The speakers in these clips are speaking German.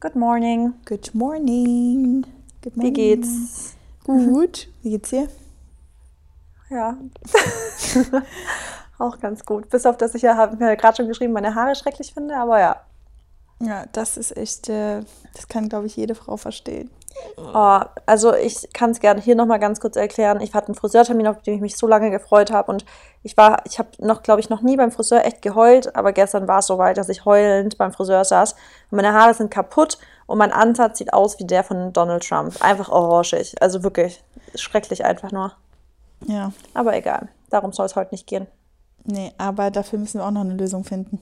Good morning. Good morning. Good Wie geht's? Gut. Wie geht's dir? Ja. Auch ganz gut. Bis auf das ich ja, habe mir gerade schon geschrieben, meine Haare schrecklich finde, aber ja. Ja, das ist echt, äh, das kann, glaube ich, jede Frau verstehen. Oh, also ich kann es gerne hier nochmal ganz kurz erklären. Ich hatte einen Friseurtermin, auf den ich mich so lange gefreut habe. Und ich war, ich habe noch, glaube ich, noch nie beim Friseur echt geheult, aber gestern war es soweit, dass ich heulend beim Friseur saß. Und meine Haare sind kaputt und mein Ansatz sieht aus wie der von Donald Trump. Einfach orangig. Also wirklich schrecklich einfach nur. Ja. Aber egal. Darum soll es heute nicht gehen. Nee, aber dafür müssen wir auch noch eine Lösung finden.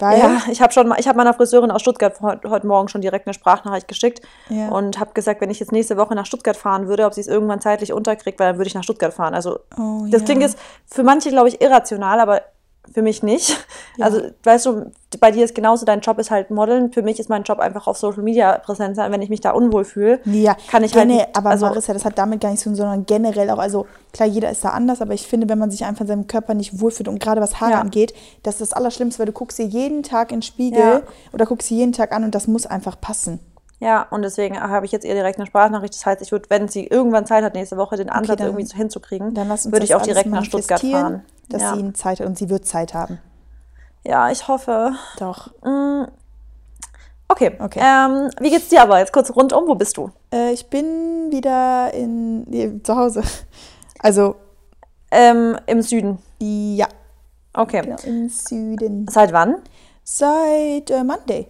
Weil, Ja, ich habe schon, mal- ich habe meiner Friseurin aus Stuttgart heute, Morgen schon direkt eine Sprachnachricht geschickt Ja. und habe gesagt, wenn ich jetzt nächste Woche nach Stuttgart fahren würde, ob sie es irgendwann zeitlich unterkriegt, weil dann würde ich nach Stuttgart fahren. Also Oh, das ja. klingt jetzt für manche, glaube ich, irrational, aber für mich nicht. Ja. Also weißt du, bei dir ist genauso, dein Job ist halt Modeln. Für mich ist mein Job einfach auf Social Media präsent sein. Wenn ich mich da unwohl fühle, Ja, kann ich halt gene- nicht- aber also- Marissa, das hat damit gar nichts zu tun, sondern generell auch, also klar, jeder ist da anders, aber ich finde, wenn man sich einfach in seinem Körper nicht wohlfühlt und gerade was Haare Ja. angeht, das ist das Allerschlimmste, weil du guckst dir jeden Tag in den Spiegel Ja. oder guckst dir jeden Tag an und das muss einfach passen. Ja, und deswegen habe ich jetzt ihr direkt eine Sprachnachricht. Das heißt, ich würde, wenn sie irgendwann Zeit hat, nächste Woche den Ansatz dann- irgendwie so hinzukriegen, würde ich auch direkt nach Stuttgart fahren. Dass ja. sie Zeit hat und sie wird Zeit haben. ja, ich hoffe. Doch. Okay. Okay. Ähm, wie geht's dir aber jetzt kurz rundum? Wo bist du? Äh, ich bin wieder in, nee, zu Hause. Also, Ähm, Im Süden. ja, Okay. genau, im Süden. Seit wann? Seit äh, Monday.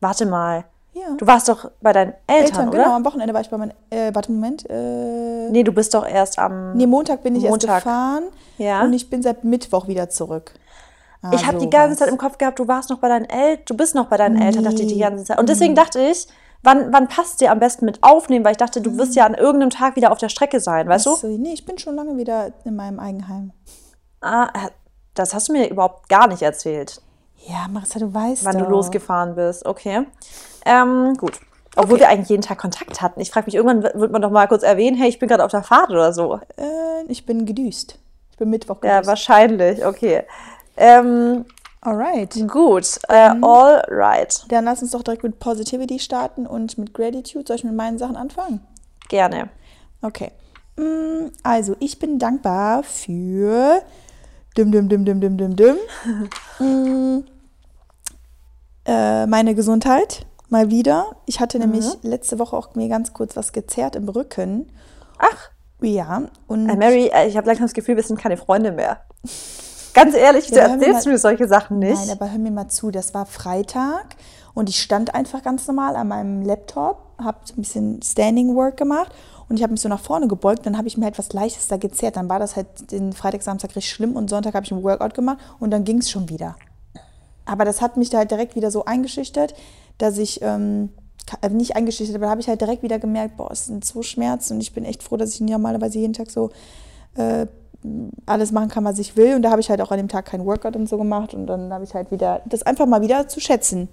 Warte mal. Ja. Du warst doch bei deinen Eltern, Eltern, oder? genau, am Wochenende war ich bei meinen, äh, warte, Moment, äh, Nee, du bist doch erst am. Nee, Montag bin ich Montag. erst gefahren Ja. und ich bin seit Mittwoch wieder zurück. Ah, ich habe die ganze Zeit im Kopf gehabt, du warst noch bei deinen Eltern. Du bist noch bei deinen Eltern, dachte ich die Nee. ganze Zeit. Und deswegen dachte ich, wann, wann passt dir am besten mit aufnehmen? Weil ich dachte, du wirst ja an irgendeinem Tag wieder auf der Strecke sein, weißt du? Achso, nee, ich bin schon lange wieder in meinem Eigenheim. Ah, das hast du mir überhaupt gar nicht erzählt, Ja, Marissa, du weißt wann doch. du losgefahren bist. Okay. Ähm, gut. Obwohl wir eigentlich jeden Tag Kontakt hatten. Ich frage mich, irgendwann wird man doch mal kurz erwähnen, hey, ich bin gerade auf der Fahrt oder so. Äh, ich bin gedüst. Ich bin Mittwoch Ja, gedüst. wahrscheinlich. Okay. Ähm, Alright. gut. Äh, all right. Dann lass uns doch direkt mit Positivity starten und mit Gratitude. Soll ich mit meinen Sachen anfangen? Gerne. Okay. Mm, Also, ich bin dankbar für dim, dim, dim, dim, dim, dim, dim. Mm, äh, meine Gesundheit, mal wieder. Ich hatte nämlich letzte Woche auch mir ganz kurz was gezerrt im Rücken. Ach, Ja, und äh, Mary, äh, ich habe langsam das Gefühl, wir sind keine Freunde mehr. Ganz ehrlich, du Ja, mir erzählst mal- mir solche Sachen nicht. Nein, aber hör mir mal zu, das war Freitag und ich stand einfach ganz normal an meinem Laptop, habe ein bisschen Standing Work gemacht und ich habe mich so nach vorne gebeugt, dann habe ich mir etwas Leichtes da gezerrt. Dann war das halt den Freitag, Samstag richtig schlimm und Sonntag habe ich ein Workout gemacht und dann ging es schon wieder. Aber das hat mich da halt direkt wieder so eingeschüchtert, dass ich, ähm, äh, nicht eingeschüchtert, aber da habe ich halt direkt wieder gemerkt, boah, es sind so Schmerzen und ich bin echt froh, dass ich normalerweise jeden Tag so äh, alles machen kann, was ich will. Und da habe ich halt auch an dem Tag kein Workout und so gemacht. Und dann habe ich halt wieder das einfach mal wieder zu schätzen.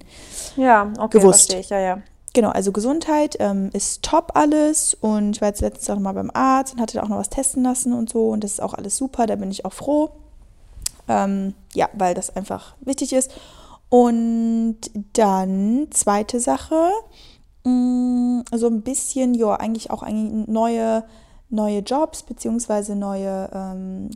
ja, okay, Gewusst. verstehe ich, ja, ja. Genau, also Gesundheit ähm, ist top alles. Und ich war jetzt letztens auch mal beim Arzt und hatte da auch noch was testen lassen und so. Und das ist auch alles super, da bin ich auch froh. Ähm, ja, weil das einfach wichtig ist. Und dann zweite Sache, mh, so ein bisschen, ja, eigentlich auch eigentlich neue, neue Jobs beziehungsweise neue, ähm,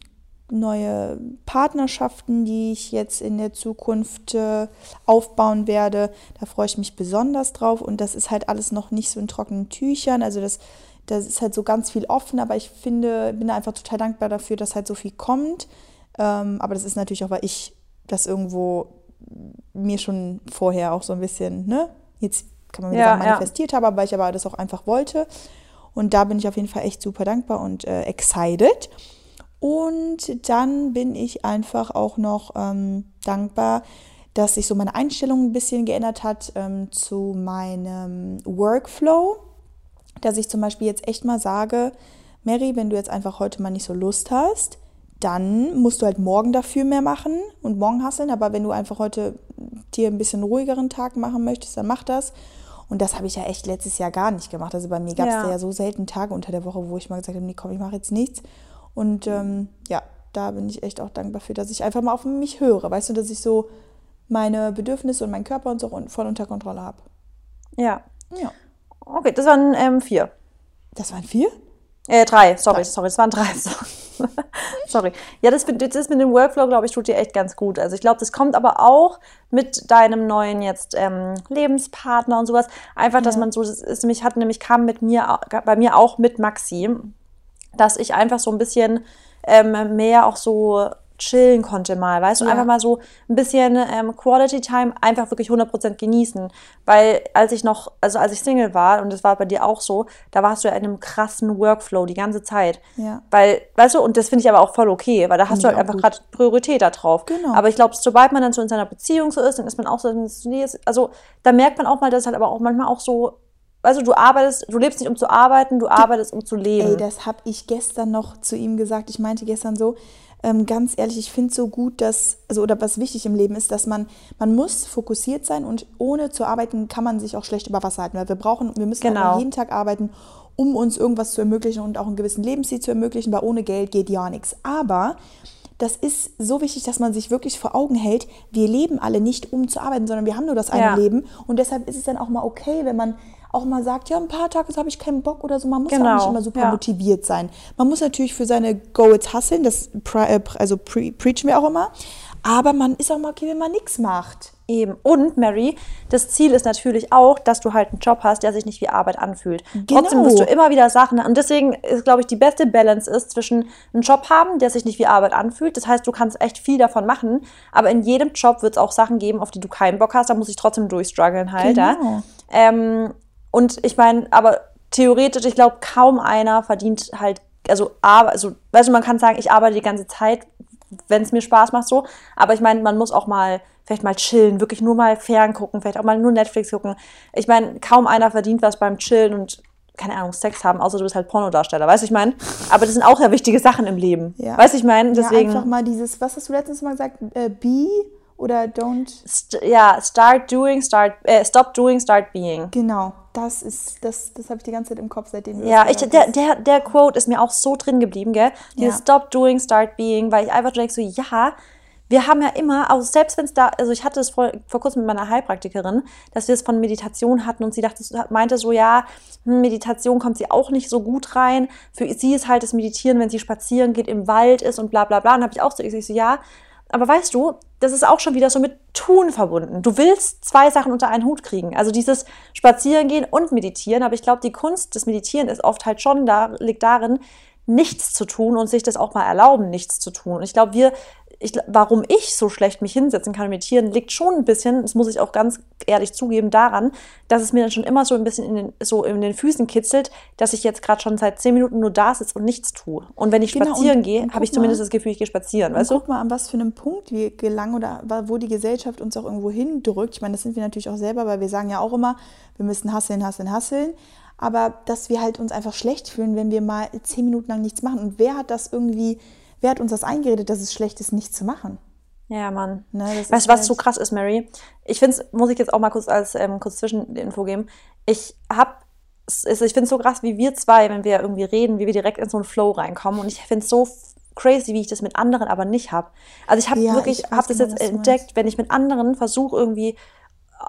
neue Partnerschaften, die ich jetzt in der Zukunft äh, aufbauen werde. Da freue ich mich besonders drauf und das ist halt alles noch nicht so in trockenen Tüchern. Also das, das ist halt so ganz viel offen, aber ich finde, bin da einfach total dankbar dafür, dass halt so viel kommt. Ähm, aber das ist natürlich auch, weil ich das irgendwo mir schon vorher auch so ein bisschen, ne, jetzt kann man wieder Ja, sagen, ja. manifestiert habe, weil ich aber das auch einfach wollte. Und da bin ich auf jeden Fall echt super dankbar und äh, excited. Und dann bin ich einfach auch noch ähm, dankbar, dass sich so meine Einstellung ein bisschen geändert hat ähm, zu meinem Workflow. Dass ich zum Beispiel jetzt echt mal sage, Mary, wenn du jetzt einfach heute mal nicht so Lust hast, dann musst du halt morgen dafür mehr machen und morgen hasseln. Aber wenn du einfach heute dir ein bisschen ruhigeren Tag machen möchtest, dann mach das. Und das habe ich ja echt letztes Jahr gar nicht gemacht. Also bei mir gab es Ja. ja so selten Tage unter der Woche, wo ich mal gesagt habe, nee, komm, ich mache jetzt nichts. Und ähm, ja, da bin ich echt auch dankbar für, dass ich einfach mal auf mich höre. Weißt du, dass ich so meine Bedürfnisse und meinen Körper und so voll unter Kontrolle habe. Ja. Ja. Okay, das waren ähm, vier. Das waren vier? Äh, drei, sorry, Drei. sorry, es waren drei. sorry. Ja, das, das ist mit dem Workflow, glaube ich, tut dir echt ganz gut. Also ich glaube, das kommt aber auch mit deinem neuen jetzt ähm, Lebenspartner und sowas. Einfach, dass Ja. man so, das ist nämlich, hat nämlich kam mit mir, bei mir auch mit Maxim, dass ich einfach so ein bisschen ähm, mehr auch so chillen konnte mal, weißt du, Ja. einfach mal so ein bisschen ähm, Quality Time einfach wirklich 100% genießen, weil als ich noch, also als ich Single war und das war bei dir auch so, da warst du ja in einem krassen Workflow die ganze Zeit, Ja. weil, weißt du, und das finde ich aber auch voll okay, weil da hast Finde du halt einfach gerade Priorität da drauf. Genau. Aber ich glaube, sobald man dann so in seiner Beziehung so ist, dann ist man auch so, also da merkt man auch mal, dass es halt aber auch manchmal auch so, weißt du, du arbeitest, du lebst nicht um zu arbeiten, du arbeitest um zu leben. Ey, das habe ich gestern noch zu ihm gesagt. Ich meinte gestern so, ähm, ganz ehrlich, ich finde so gut, dass, also oder was wichtig im Leben ist, dass man, man muss fokussiert sein und ohne zu arbeiten kann man sich auch schlecht über Wasser halten, weil wir brauchen, wir müssen Genau. jeden Tag arbeiten, um uns irgendwas zu ermöglichen und auch einen gewissen Lebensstil zu ermöglichen, weil ohne Geld geht ja nichts. Aber das ist so wichtig, dass man sich wirklich vor Augen hält, wir leben alle nicht, um zu arbeiten, sondern wir haben nur das eine Ja. Leben. Und deshalb ist es dann auch mal okay, wenn man auch mal sagt, ja, ein paar Tage habe ich keinen Bock oder so. Man muss ja auch Genau, nicht immer super ja. motiviert sein. Man muss natürlich für seine Goals hustlen, das pre, äh, also pre, preachen wir auch immer. Aber man ist auch mal okay, wenn man nichts macht. Eben. Und Mary, das Ziel ist natürlich auch, dass du halt einen Job hast, der sich nicht wie Arbeit anfühlt. Genau. Trotzdem wirst du immer wieder Sachen. Und deswegen ist, glaube ich, die beste Balance ist zwischen einen Job haben, der sich nicht wie Arbeit anfühlt. Das heißt, du kannst echt viel davon machen, aber in jedem Job wird es auch Sachen geben, auf die du keinen Bock hast. Da muss ich trotzdem durchstruggeln halt. Ja? Genau. Ähm, und ich meine, aber theoretisch, ich glaube, kaum einer verdient halt, also, aber, also, weißt du, man kann sagen, ich arbeite die ganze Zeit, wenn es mir Spaß macht, so. Aber ich meine, man muss auch mal, vielleicht mal chillen, wirklich nur mal ferngucken, vielleicht auch mal nur Netflix gucken. Ich meine, kaum einer verdient was beim Chillen und, keine Ahnung, Sex haben, außer du bist halt Pornodarsteller, weißt du, ich meine? Aber das sind auch ja wichtige Sachen im Leben. Ja. Weißt du, ich meine? Deswegen. Ja, einfach mal dieses, was hast du letztens mal gesagt? Äh, be oder don't. st ja, start doing, start, äh, stop doing, start being. Genau, das ist, das, das habe ich die ganze Zeit im Kopf, seitdem Ja, ich, der, der, der Quote ist mir auch so drin geblieben, gell? Dieses Ja. Stop doing, start being, weil ich einfach denke so, ja, wir haben ja immer, also selbst wenn es da, also ich hatte es vor, vor kurzem mit meiner Heilpraktikerin, dass wir es von Meditation hatten und sie dachte, meinte so, ja, hm, Meditation kommt sie auch nicht so gut rein. Für sie ist halt das Meditieren, wenn sie spazieren geht, im Wald ist und bla bla bla. Und habe ich auch so, ich so, ja, aber weißt du, das ist auch schon wieder so mit Tun verbunden. Du willst zwei Sachen unter einen Hut kriegen. Also dieses Spazierengehen und Meditieren. Aber ich glaube, die Kunst des Meditieren ist oft halt schon da, liegt darin, nichts zu tun und sich das auch mal erlauben, nichts zu tun. Und ich glaube, wir, ich, warum ich so schlecht mich hinsetzen kann und meditieren, liegt schon ein bisschen, das muss ich auch ganz ehrlich zugeben, daran, dass es mir dann schon immer so ein bisschen in den, so in den Füßen kitzelt, dass ich jetzt gerade schon seit zehn Minuten nur da sitze und nichts tue. Und wenn ich Genau, spazieren und- gehe, habe ich zumindest mal. das Gefühl, ich gehe spazieren, weißt du? guck mal, an was für einem Punkt wir gelangen oder wo die Gesellschaft uns auch irgendwo hindrückt. Ich meine, das sind wir natürlich auch selber, weil wir sagen ja auch immer, wir müssen hasseln, hasseln, hasseln. Aber dass wir halt uns einfach schlecht fühlen, wenn wir mal zehn Minuten lang nichts machen. Und wer hat das irgendwie, wer hat uns das eingeredet, dass es schlecht ist, nichts zu machen? Ja, Mann. Ne, das weißt du, was halt- so krass ist, Mary? Ich finde es, muss ich jetzt auch mal kurz als ähm, kurz Zwischeninfo geben. Ich hab, es ist- ich finde es so krass, wie wir zwei, wenn wir irgendwie reden, wie wir direkt in so einen Flow reinkommen. Und ich finde es so crazy, wie ich das mit anderen aber nicht habe. Also ich habe Ja, wirklich, habe das genau, jetzt entdeckt, wenn ich mit anderen versuche irgendwie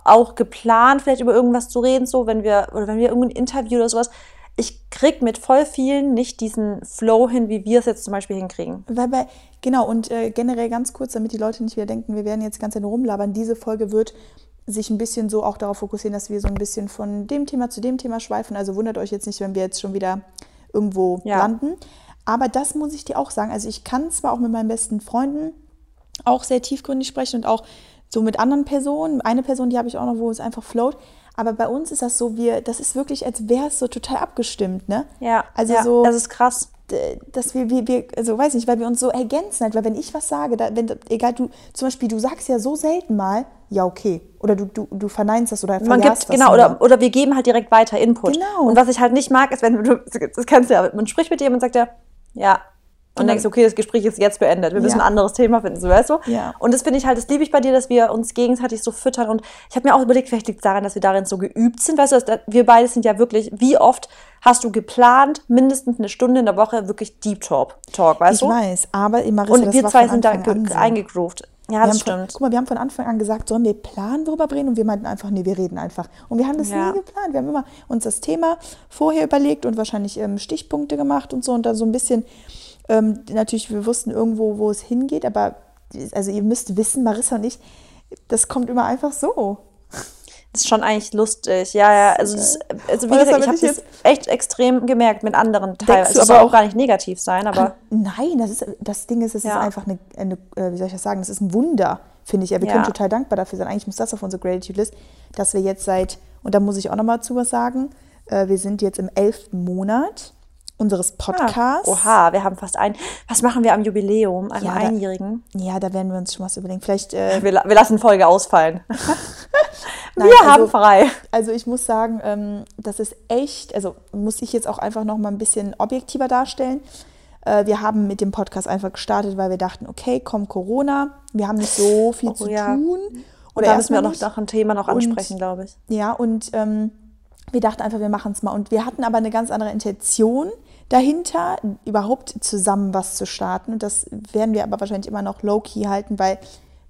auch geplant vielleicht über irgendwas zu reden, so wenn wir oder wenn wir irgendein Interview oder sowas, ich krieg mit voll vielen nicht diesen Flow hin, wie wir es jetzt zum Beispiel hinkriegen. Weil bei, genau, und äh, generell ganz kurz, damit die Leute nicht wieder denken, wir werden jetzt Zeit nur rumlabern, diese Folge wird sich ein bisschen so auch darauf fokussieren, dass wir so ein bisschen von dem Thema zu dem Thema schweifen. Also wundert euch jetzt nicht, wenn wir jetzt schon wieder irgendwo Ja. landen. Aber das muss ich dir auch sagen. Also ich kann zwar auch mit meinen besten Freunden auch sehr tiefgründig sprechen und auch so mit anderen Personen. Eine Person, die habe ich auch noch, wo es einfach float. Aber bei uns ist das so, wir, das ist wirklich, als wäre es so total abgestimmt, ne? Ja, Also ja, so, das ist krass. dass wir, wir, wir, also weiß nicht, weil wir uns so ergänzen halt, weil wenn ich was sage, da, wenn, egal, du, zum Beispiel, du sagst ja so selten mal, ja, okay, oder du, du, du verneinst das oder Man gibt, das genau, oder, oder wir geben halt direkt weiter Input. Genau. Und was ich halt nicht mag, ist, wenn du, das kennst du ja, man spricht mit jemandem und sagt ja, ja. Und denkst, okay, das Gespräch ist jetzt beendet. Wir müssen Ja. ein anderes Thema finden, so weißt du? Ja. Und das finde ich halt, das liebe ich bei dir, dass wir uns gegenseitig so füttern. Und ich habe mir auch überlegt, vielleicht liegt es daran, dass wir darin so geübt sind. Weißt du, dass, wir beide sind ja wirklich, wie oft hast du geplant, mindestens eine Stunde in der Woche wirklich Deep Talk, Talk weißt ich du? weiß, aber Marissa, Und das wir zwei sind da Anfang eingegroovt. Ja, wir das haben von, stimmt. Guck mal, wir haben von Anfang an gesagt, sollen wir planen, worüber reden? Und wir meinten einfach, nee, wir reden einfach. Und wir haben das Ja. nie geplant. Wir haben immer uns das Thema vorher überlegt und wahrscheinlich ähm, Stichpunkte gemacht und so und dann so ein bisschen, ähm, natürlich, wir wussten irgendwo, wo es hingeht, aber also ihr müsst wissen, Marissa und ich, das kommt immer einfach so. Das ist schon eigentlich lustig. Ja, ja. Also, das, also wie gesagt, ich habe das jetzt- echt extrem gemerkt mit anderen Teilen. Denkst Es soll aber auch gar nicht negativ sein, aber Nein, das, ist, das Ding ist, es Ja. ist einfach eine, eine, äh, wie soll ich das sagen, das ist ein Wunder, finde ich. Ja, wir Ja. können total dankbar dafür sein. Eigentlich muss das auf unsere Gratitude-List, dass wir jetzt seit, und da muss ich auch nochmal zu was sagen, äh, wir sind jetzt im elften Monat unseres Podcasts. Ah, oha, wir haben fast ein. Was machen wir am Jubiläum, einem Ja, da- Einjährigen? Ja, da werden wir uns schon was überlegen. Vielleicht, äh, Wir, wir lassen Folge ausfallen. wir Nein, also- haben frei. also ich muss sagen, ähm, das ist echt, also muss ich jetzt auch einfach nochmal ein bisschen objektiver darstellen. Äh, wir haben mit dem Podcast einfach gestartet, weil wir dachten, okay, komm Corona, wir haben nicht so viel Oh, zu ja. tun. Und da müssen wir erstmal noch, noch ein Thema noch Und- ansprechen, glaube ich. Ja, und ähm, wir dachten einfach, wir machen es mal. Und wir hatten aber eine ganz andere Intention dahinter, überhaupt zusammen was zu starten. Und das werden wir aber wahrscheinlich immer noch low-key halten, weil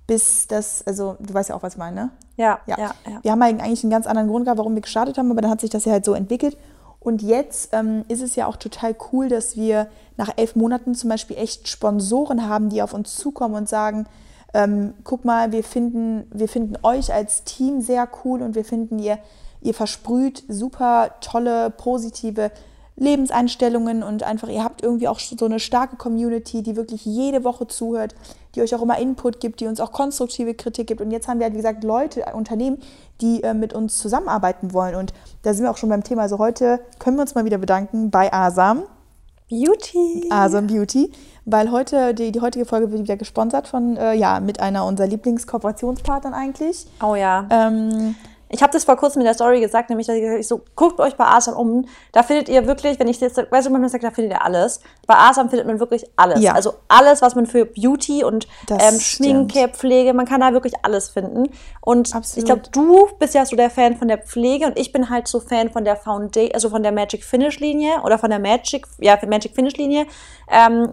bis das, also du weißt ja auch, was ich meine, ne? Ja, Ja. ja, ja. Wir haben eigentlich einen ganz anderen Grund gehabt, warum wir gestartet haben, aber dann hat sich das ja halt so entwickelt. Und jetzt ähm, ist es ja auch total cool, dass wir nach elf Monaten zum Beispiel echt Sponsoren haben, die auf uns zukommen und sagen, ähm, guck mal, wir finden, wir finden euch als Team sehr cool und wir finden, ihr, ihr versprüht super tolle, positive Lebenseinstellungen und einfach, ihr habt irgendwie auch so eine starke Community, die wirklich jede Woche zuhört, die euch auch immer Input gibt, die uns auch konstruktive Kritik gibt. Und jetzt haben wir halt, wie gesagt, Leute, Unternehmen, die äh, mit uns zusammenarbeiten wollen. Und da sind wir auch schon beim Thema. Also heute können wir uns mal wieder bedanken bei Asam, Beauty. Asam Beauty, weil heute, die, die heutige Folge wird wieder gesponsert von, äh, ja, mit einer unserer Lieblingskooperationspartnern eigentlich. Oh ja. Ähm, Ich habe das vor kurzem in der Story gesagt, nämlich, dass ich so, guckt euch bei Asam um. Da findet ihr wirklich, wenn ich jetzt, weißt du, man sagt, da findet ihr alles. Bei Asam findet man wirklich alles. Ja. Also alles, was man für Beauty und ähm, stimmt. Schminke, Pflege, man kann da wirklich alles finden. Und Absolut. ich glaube, du bist ja so der Fan von der Pflege und ich bin halt so Fan von der Foundation, also von der Magic Finish Linie oder von der Magic, ja, Magic Finish Linie. Ähm,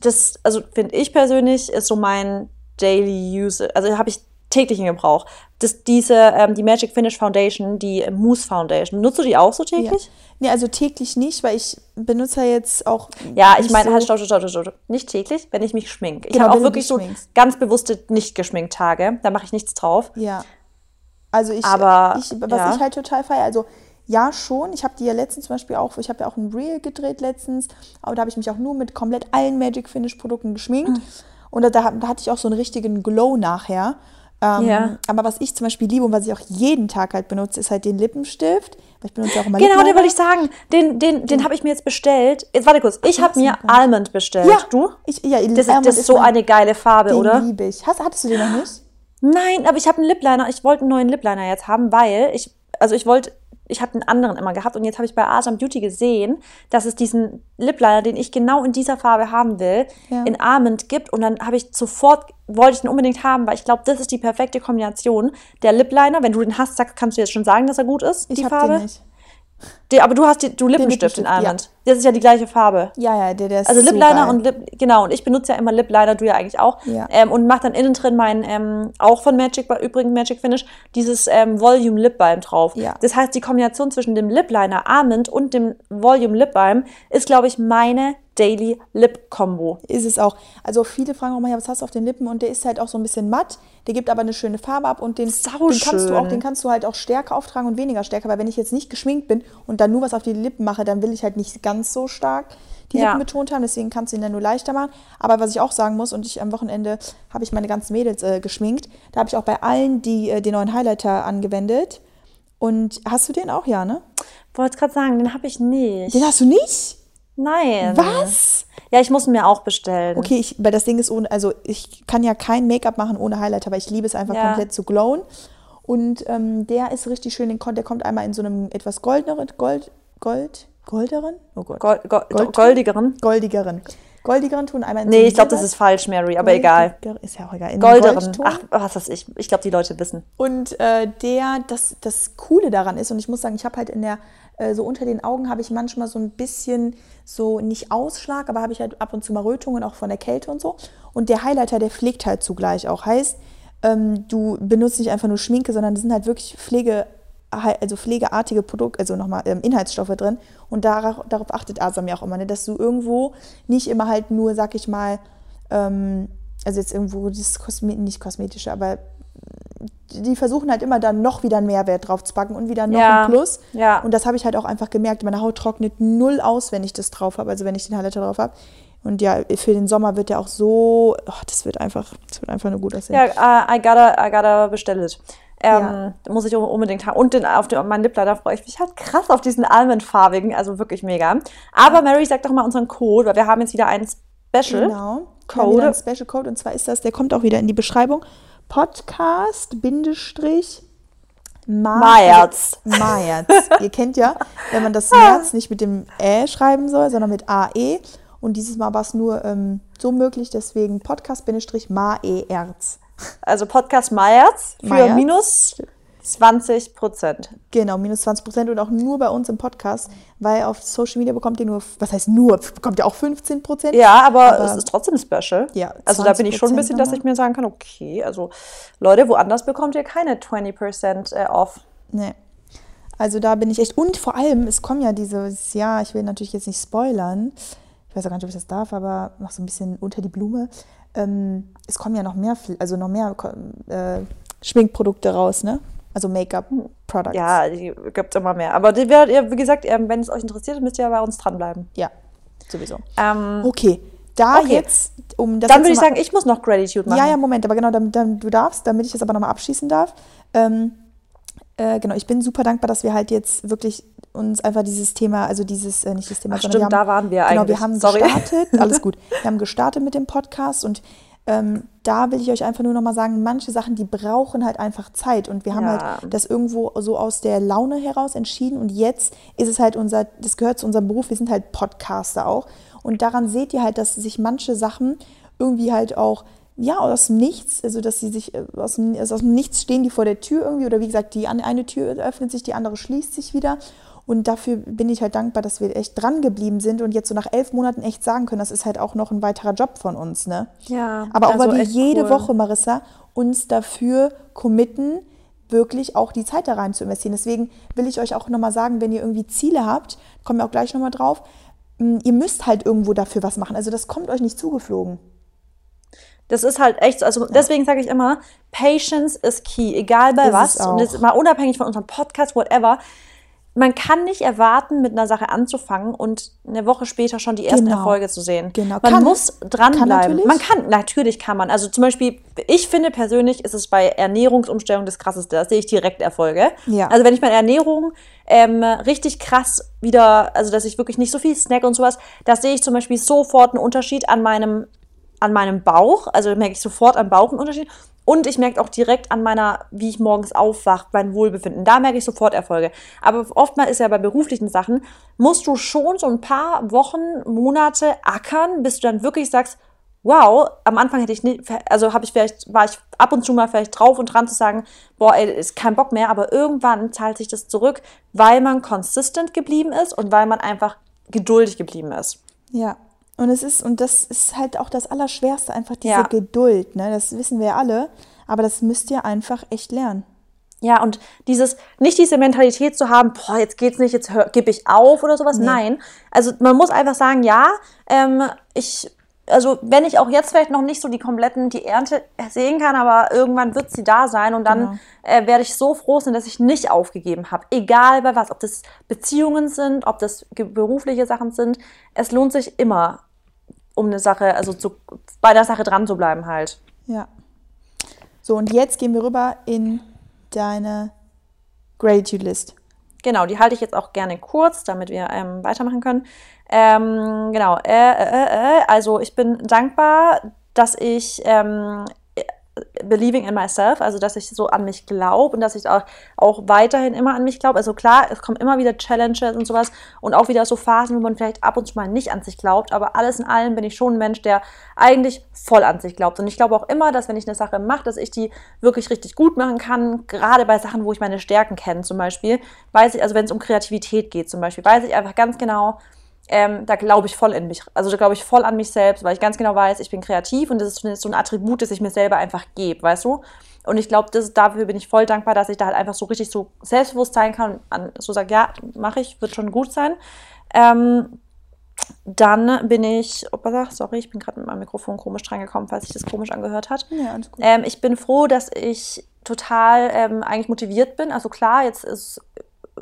das, also finde ich persönlich, ist so mein Daily Use, also habe ich täglich in Gebrauch. Das, diese, ähm, die Magic Finish Foundation, die Mousse Foundation, nutzt du die auch so ja. täglich? Nee, also täglich nicht, weil ich benutze ja jetzt auch. Ja, ich meine, so- halt, stopp, stopp, stopp, stopp. Nicht täglich, wenn ich mich schminke. Ich Genau, habe auch wirklich so ganz bewusste nicht geschminkt Tage. Da mache ich nichts drauf. Ja. Also ich, Aber, ich was ja. ich halt total feiere, also ja schon, ich habe die ja letztens zum Beispiel auch, ich habe ja auch ein Reel gedreht letztens, aber da habe ich mich auch nur mit komplett allen Magic Finish Produkten geschminkt Mhm. und da, da hatte ich auch so einen richtigen Glow nachher. Ähm, Ja. Aber was ich zum Beispiel liebe und was ich auch jeden Tag halt benutze, ist halt den Lippenstift. Ich benutze auch immer Genau, den wollte ich sagen. Den, den, den habe ich mir jetzt bestellt. Jetzt warte kurz. Ich habe mir. Almond bestellt. Ja, Du? Ich, ja, Das ist, Almond das ist so eine geile Farbe, den oder? liebe ich. Hast, hattest du den noch nicht? Nein, aber ich habe einen Lip Liner. Ich wollte einen neuen Lip Liner jetzt haben, weil ich, also ich wollte, ich hatte einen anderen immer gehabt und jetzt habe ich bei Asam Beauty gesehen, dass es diesen Lip Liner, den ich genau in dieser Farbe haben will, Ja. in Almond gibt und dann habe ich sofort, wollte ich den unbedingt haben, weil ich glaube, das ist die perfekte Kombination. Der Lip Liner, wenn du den hast, kannst du jetzt schon sagen, dass er gut ist, Ich die habe Farbe. den nicht. Die, aber du hast die, du Lippenstift in Lippenstift, ja. Das ist ja die gleiche Farbe. Ja, ja, der, der ist Also so Lip Liner und Lip, genau, und ich benutze ja immer Lip Liner, du ja eigentlich auch. Ja. Ähm, und mache dann innen drin mein, ähm, auch von Magic, übrigens Magic Finish, dieses ähm, Volume Lip Balm drauf. Ja. Das heißt, die Kombination zwischen dem Lip Liner Almond und dem Volume Lip Balm ist, glaube ich, meine Daily Lip Combo. Ist es auch. Also viele fragen auch mal, ja, was hast du auf den Lippen? Und der ist halt auch so ein bisschen matt. Der gibt aber eine schöne Farbe ab und den, den kannst du auch, den kannst du halt auch stärker auftragen und weniger stärker. Weil wenn ich jetzt nicht geschminkt bin und dann nur was auf die Lippen mache, dann will ich halt nicht ganz so stark die Ja. Lippen betont haben. Deswegen kannst du ihn dann nur leichter machen. Aber was ich auch sagen muss, und ich am Wochenende habe ich meine ganzen Mädels äh, geschminkt, da habe ich auch bei allen die, äh, den neuen Highlighter angewendet. Und hast du den auch, ja, ne? Wollte gerade sagen, den habe ich nicht. Den hast du nicht? Nein. Was? Ja, ich muss ihn mir auch bestellen. Okay, ich, weil das Ding ist ohne, also ich kann ja kein Make-up machen ohne Highlighter, aber ich liebe es einfach Ja. komplett zu glowen. Und ähm, der ist richtig schön, der kommt einmal in so einem etwas goldenen, Gold, Gold, golderen? Oh Gott. Gold, Gold, Gold- goldigeren. goldigeren. Goldigeren Tun einmal in so Nee, einem ich glaube, das ist falsch, Mary, aber egal. Ist ja auch egal. In Golderen. Ach, was weiß ich. Ich glaube, die Leute wissen. Und äh, der, das, das Coole daran ist, und ich muss sagen, ich habe halt in der Äh, so unter den Augen habe ich manchmal so ein bisschen so nicht Ausschlag, aber habe ich halt ab und zu mal Rötungen auch von der Kälte und so. Und der Highlighter, der pflegt halt zugleich auch. Heißt, ähm, du benutzt nicht einfach nur Schminke, sondern das sind halt wirklich Pflege, also pflegeartige Produkte, also nochmal ähm, Inhaltsstoffe drin. Und darauf, darauf achtet Asam ja auch immer, ne? dass du irgendwo nicht immer halt nur, sag ich mal, ähm, also jetzt irgendwo das Kosmet nicht kosmetische, aber die versuchen halt immer dann noch wieder einen Mehrwert drauf zu packen und wieder noch Ja. ein Plus. Ja. Und das habe ich halt auch einfach gemerkt. Meine Haut trocknet null aus, wenn ich das drauf habe, also wenn ich den Highlighter drauf habe. Und ja, für den Sommer wird der auch so, oh, das wird einfach, das wird einfach nur gut aussehen. Ja, äh, I gotta, I gotta bestell it. Ähm, Ja. Muss ich unbedingt haben. Und den, auf den, meinen Lip Liner freue ich mich halt krass auf diesen almondfarbigen, also wirklich mega. Aber Mary, sag doch mal unseren Code, weil wir haben jetzt wieder einen Special. Genau. Code. Wieder einen Special Code und zwar ist das, der kommt auch wieder in die Beschreibung. Podcast Bindestrich also Meyerz. Ihr kennt ja, wenn man das März nicht mit dem Ä schreiben soll, sondern mit AE. Und dieses Mal war es nur ähm, so möglich, deswegen Podcast Bindestrich Maerz. Also Podcast Meyerz für Meyerz. minus 20 Prozent. Genau, minus 20 Prozent und auch nur bei uns im Podcast, weil auf Social Media bekommt ihr nur, was heißt nur, bekommt ihr auch 15 Prozent. Ja, aber, Aber- es ist trotzdem special. Ja, Also da bin ich schon ein 20% bisschen, dass ich mir sagen kann, okay, also Leute, woanders bekommt ihr keine 20% äh, off. Nee. Also da bin ich echt. Und vor allem, es kommen ja dieses Jahr, ich will natürlich jetzt nicht spoilern, ich weiß auch gar nicht, ob ich das darf, aber noch so ein bisschen unter die Blume. Ähm, es kommen ja noch mehr, also noch mehr äh, Schminkprodukte raus, ne? Also Make-up-Products. Ja, die gibt immer mehr. Aber die wie gesagt, ähm, wenn es euch interessiert, müsst ihr bei uns dranbleiben. Ja, sowieso. Ähm, Okay, da Okay. jetzt, um das dann würde ich sagen, ich muss noch Gratitude machen. Ja, ja, Moment, aber genau, damit, damit, du darfst, damit ich das aber nochmal abschließen darf. Ähm, äh, genau, ich bin super dankbar, dass wir halt jetzt wirklich uns einfach dieses Thema, also dieses, äh, nicht das Thema, Ach, sondern stimmt, wir da haben, waren wir Genau, eigentlich. wir haben Sorry. gestartet, alles gut, wir haben gestartet mit dem Podcast und ähm, da will ich euch einfach nur nochmal sagen, manche Sachen, die brauchen halt einfach Zeit und wir haben Ja. halt das irgendwo so aus der Laune heraus entschieden und jetzt ist es halt unser, das gehört zu unserem Beruf, wir sind halt Podcaster auch und daran seht ihr halt, dass sich manche Sachen irgendwie halt auch ja, aus dem Nichts, also dass sie sich äh, aus dem, also aus dem Nichts stehen die vor der Tür irgendwie oder wie gesagt, die eine Tür öffnet sich, die andere schließt sich wieder. Und dafür bin ich halt dankbar, dass wir echt dran geblieben sind und jetzt so nach elf Monaten echt sagen können, das ist halt auch noch ein weiterer Job von uns, ne? Ja, Aber auch also weil wir jede cool. Woche, Marissa, uns dafür committen, wirklich auch die Zeit da rein zu investieren. Deswegen will ich euch auch nochmal sagen, wenn ihr irgendwie Ziele habt, kommen wir auch gleich nochmal drauf, mh, ihr müsst halt irgendwo dafür was machen. Also das kommt euch nicht zugeflogen. Das ist halt echt so. Also deswegen sage ich immer, Patience is key, egal bei Ist was. Und ist mal unabhängig von unserem Podcast, whatever. Man kann nicht erwarten, mit einer Sache anzufangen und eine Woche später schon die ersten Genau. Erfolge zu sehen. Genau. Man Kann- muss kann dranbleiben. natürlich. Man kann, natürlich kann man. Also zum Beispiel, ich finde persönlich, ist es bei Ernährungsumstellung das Krasseste. Da sehe ich direkt Erfolge. Ja. Also wenn ich meine Ernährung ähm, richtig krass wieder, also dass ich wirklich nicht so viel snack und sowas, da sehe ich zum Beispiel sofort einen Unterschied an meinem an meinem Bauch, also merke ich sofort am Bauch einen Unterschied. Und ich merke auch direkt an meiner, wie ich morgens aufwache, mein Wohlbefinden. Da merke ich sofort Erfolge. Aber oftmals ist ja bei beruflichen Sachen, musst du schon so ein paar Wochen, Monate ackern, bis du dann wirklich sagst, wow, am Anfang hätte ich nicht, also habe ich vielleicht, war ich ab und zu mal vielleicht drauf und dran zu sagen, boah, ey, ist kein Bock mehr, aber irgendwann zahlt sich das zurück, weil man consistent geblieben ist und weil man einfach geduldig geblieben ist. Ja. Und es ist, und das ist halt auch das Allerschwerste, einfach diese Ja. Geduld, ne? Das wissen wir ja alle. Aber das müsst ihr einfach echt lernen. Ja, und dieses, nicht diese Mentalität zu haben, boah, jetzt geht's nicht, jetzt gebe ich auf oder sowas. Nein. Also man muss einfach sagen, ja, ähm, ich, also wenn ich auch jetzt vielleicht noch nicht so die kompletten, die Ernte sehen kann, aber irgendwann wird sie da sein und dann Genau. äh, werde ich so froh sein, dass ich nicht aufgegeben habe. Egal bei was, ob das Beziehungen sind, ob das berufliche Sachen sind. Es lohnt sich immer, um eine Sache, also zu, bei der Sache dran zu bleiben halt. Ja. So, und jetzt gehen wir rüber in deine Gratitude List. Genau, die halte ich jetzt auch gerne kurz, damit wir ähm, weitermachen können. Ähm, genau, äh, äh, äh, also ich bin dankbar, dass ich ähm, believing in myself, also dass ich so an mich glaube und dass ich auch, auch weiterhin immer an mich glaube. Also klar, es kommen immer wieder Challenges und sowas und auch wieder so Phasen, wo man vielleicht ab und zu mal nicht an sich glaubt, aber alles in allem bin ich schon ein Mensch, der eigentlich voll an sich glaubt. Und ich glaube auch immer, dass wenn ich eine Sache mache, dass ich die wirklich richtig gut machen kann, gerade bei Sachen, wo ich meine Stärken kenne zum Beispiel, weiß ich, also wenn es um Kreativität geht zum Beispiel, weiß ich einfach ganz genau, ähm, da glaube ich voll in mich, also da glaube ich voll an mich selbst, weil ich ganz genau weiß, ich bin kreativ und das ist so ein Attribut, das ich mir selber einfach gebe, weißt du? Und ich glaube, dafür bin ich voll dankbar, dass ich da halt einfach so richtig so selbstbewusst sein kann und so sage, ja, mache ich, wird schon gut sein. Ähm, dann bin ich, opa, sorry, ich bin gerade mit meinem Mikrofon komisch drangekommen, falls sich das komisch angehört hat. Ja. Ähm, ich bin froh, dass ich total ähm, eigentlich motiviert bin. Also klar, jetzt ist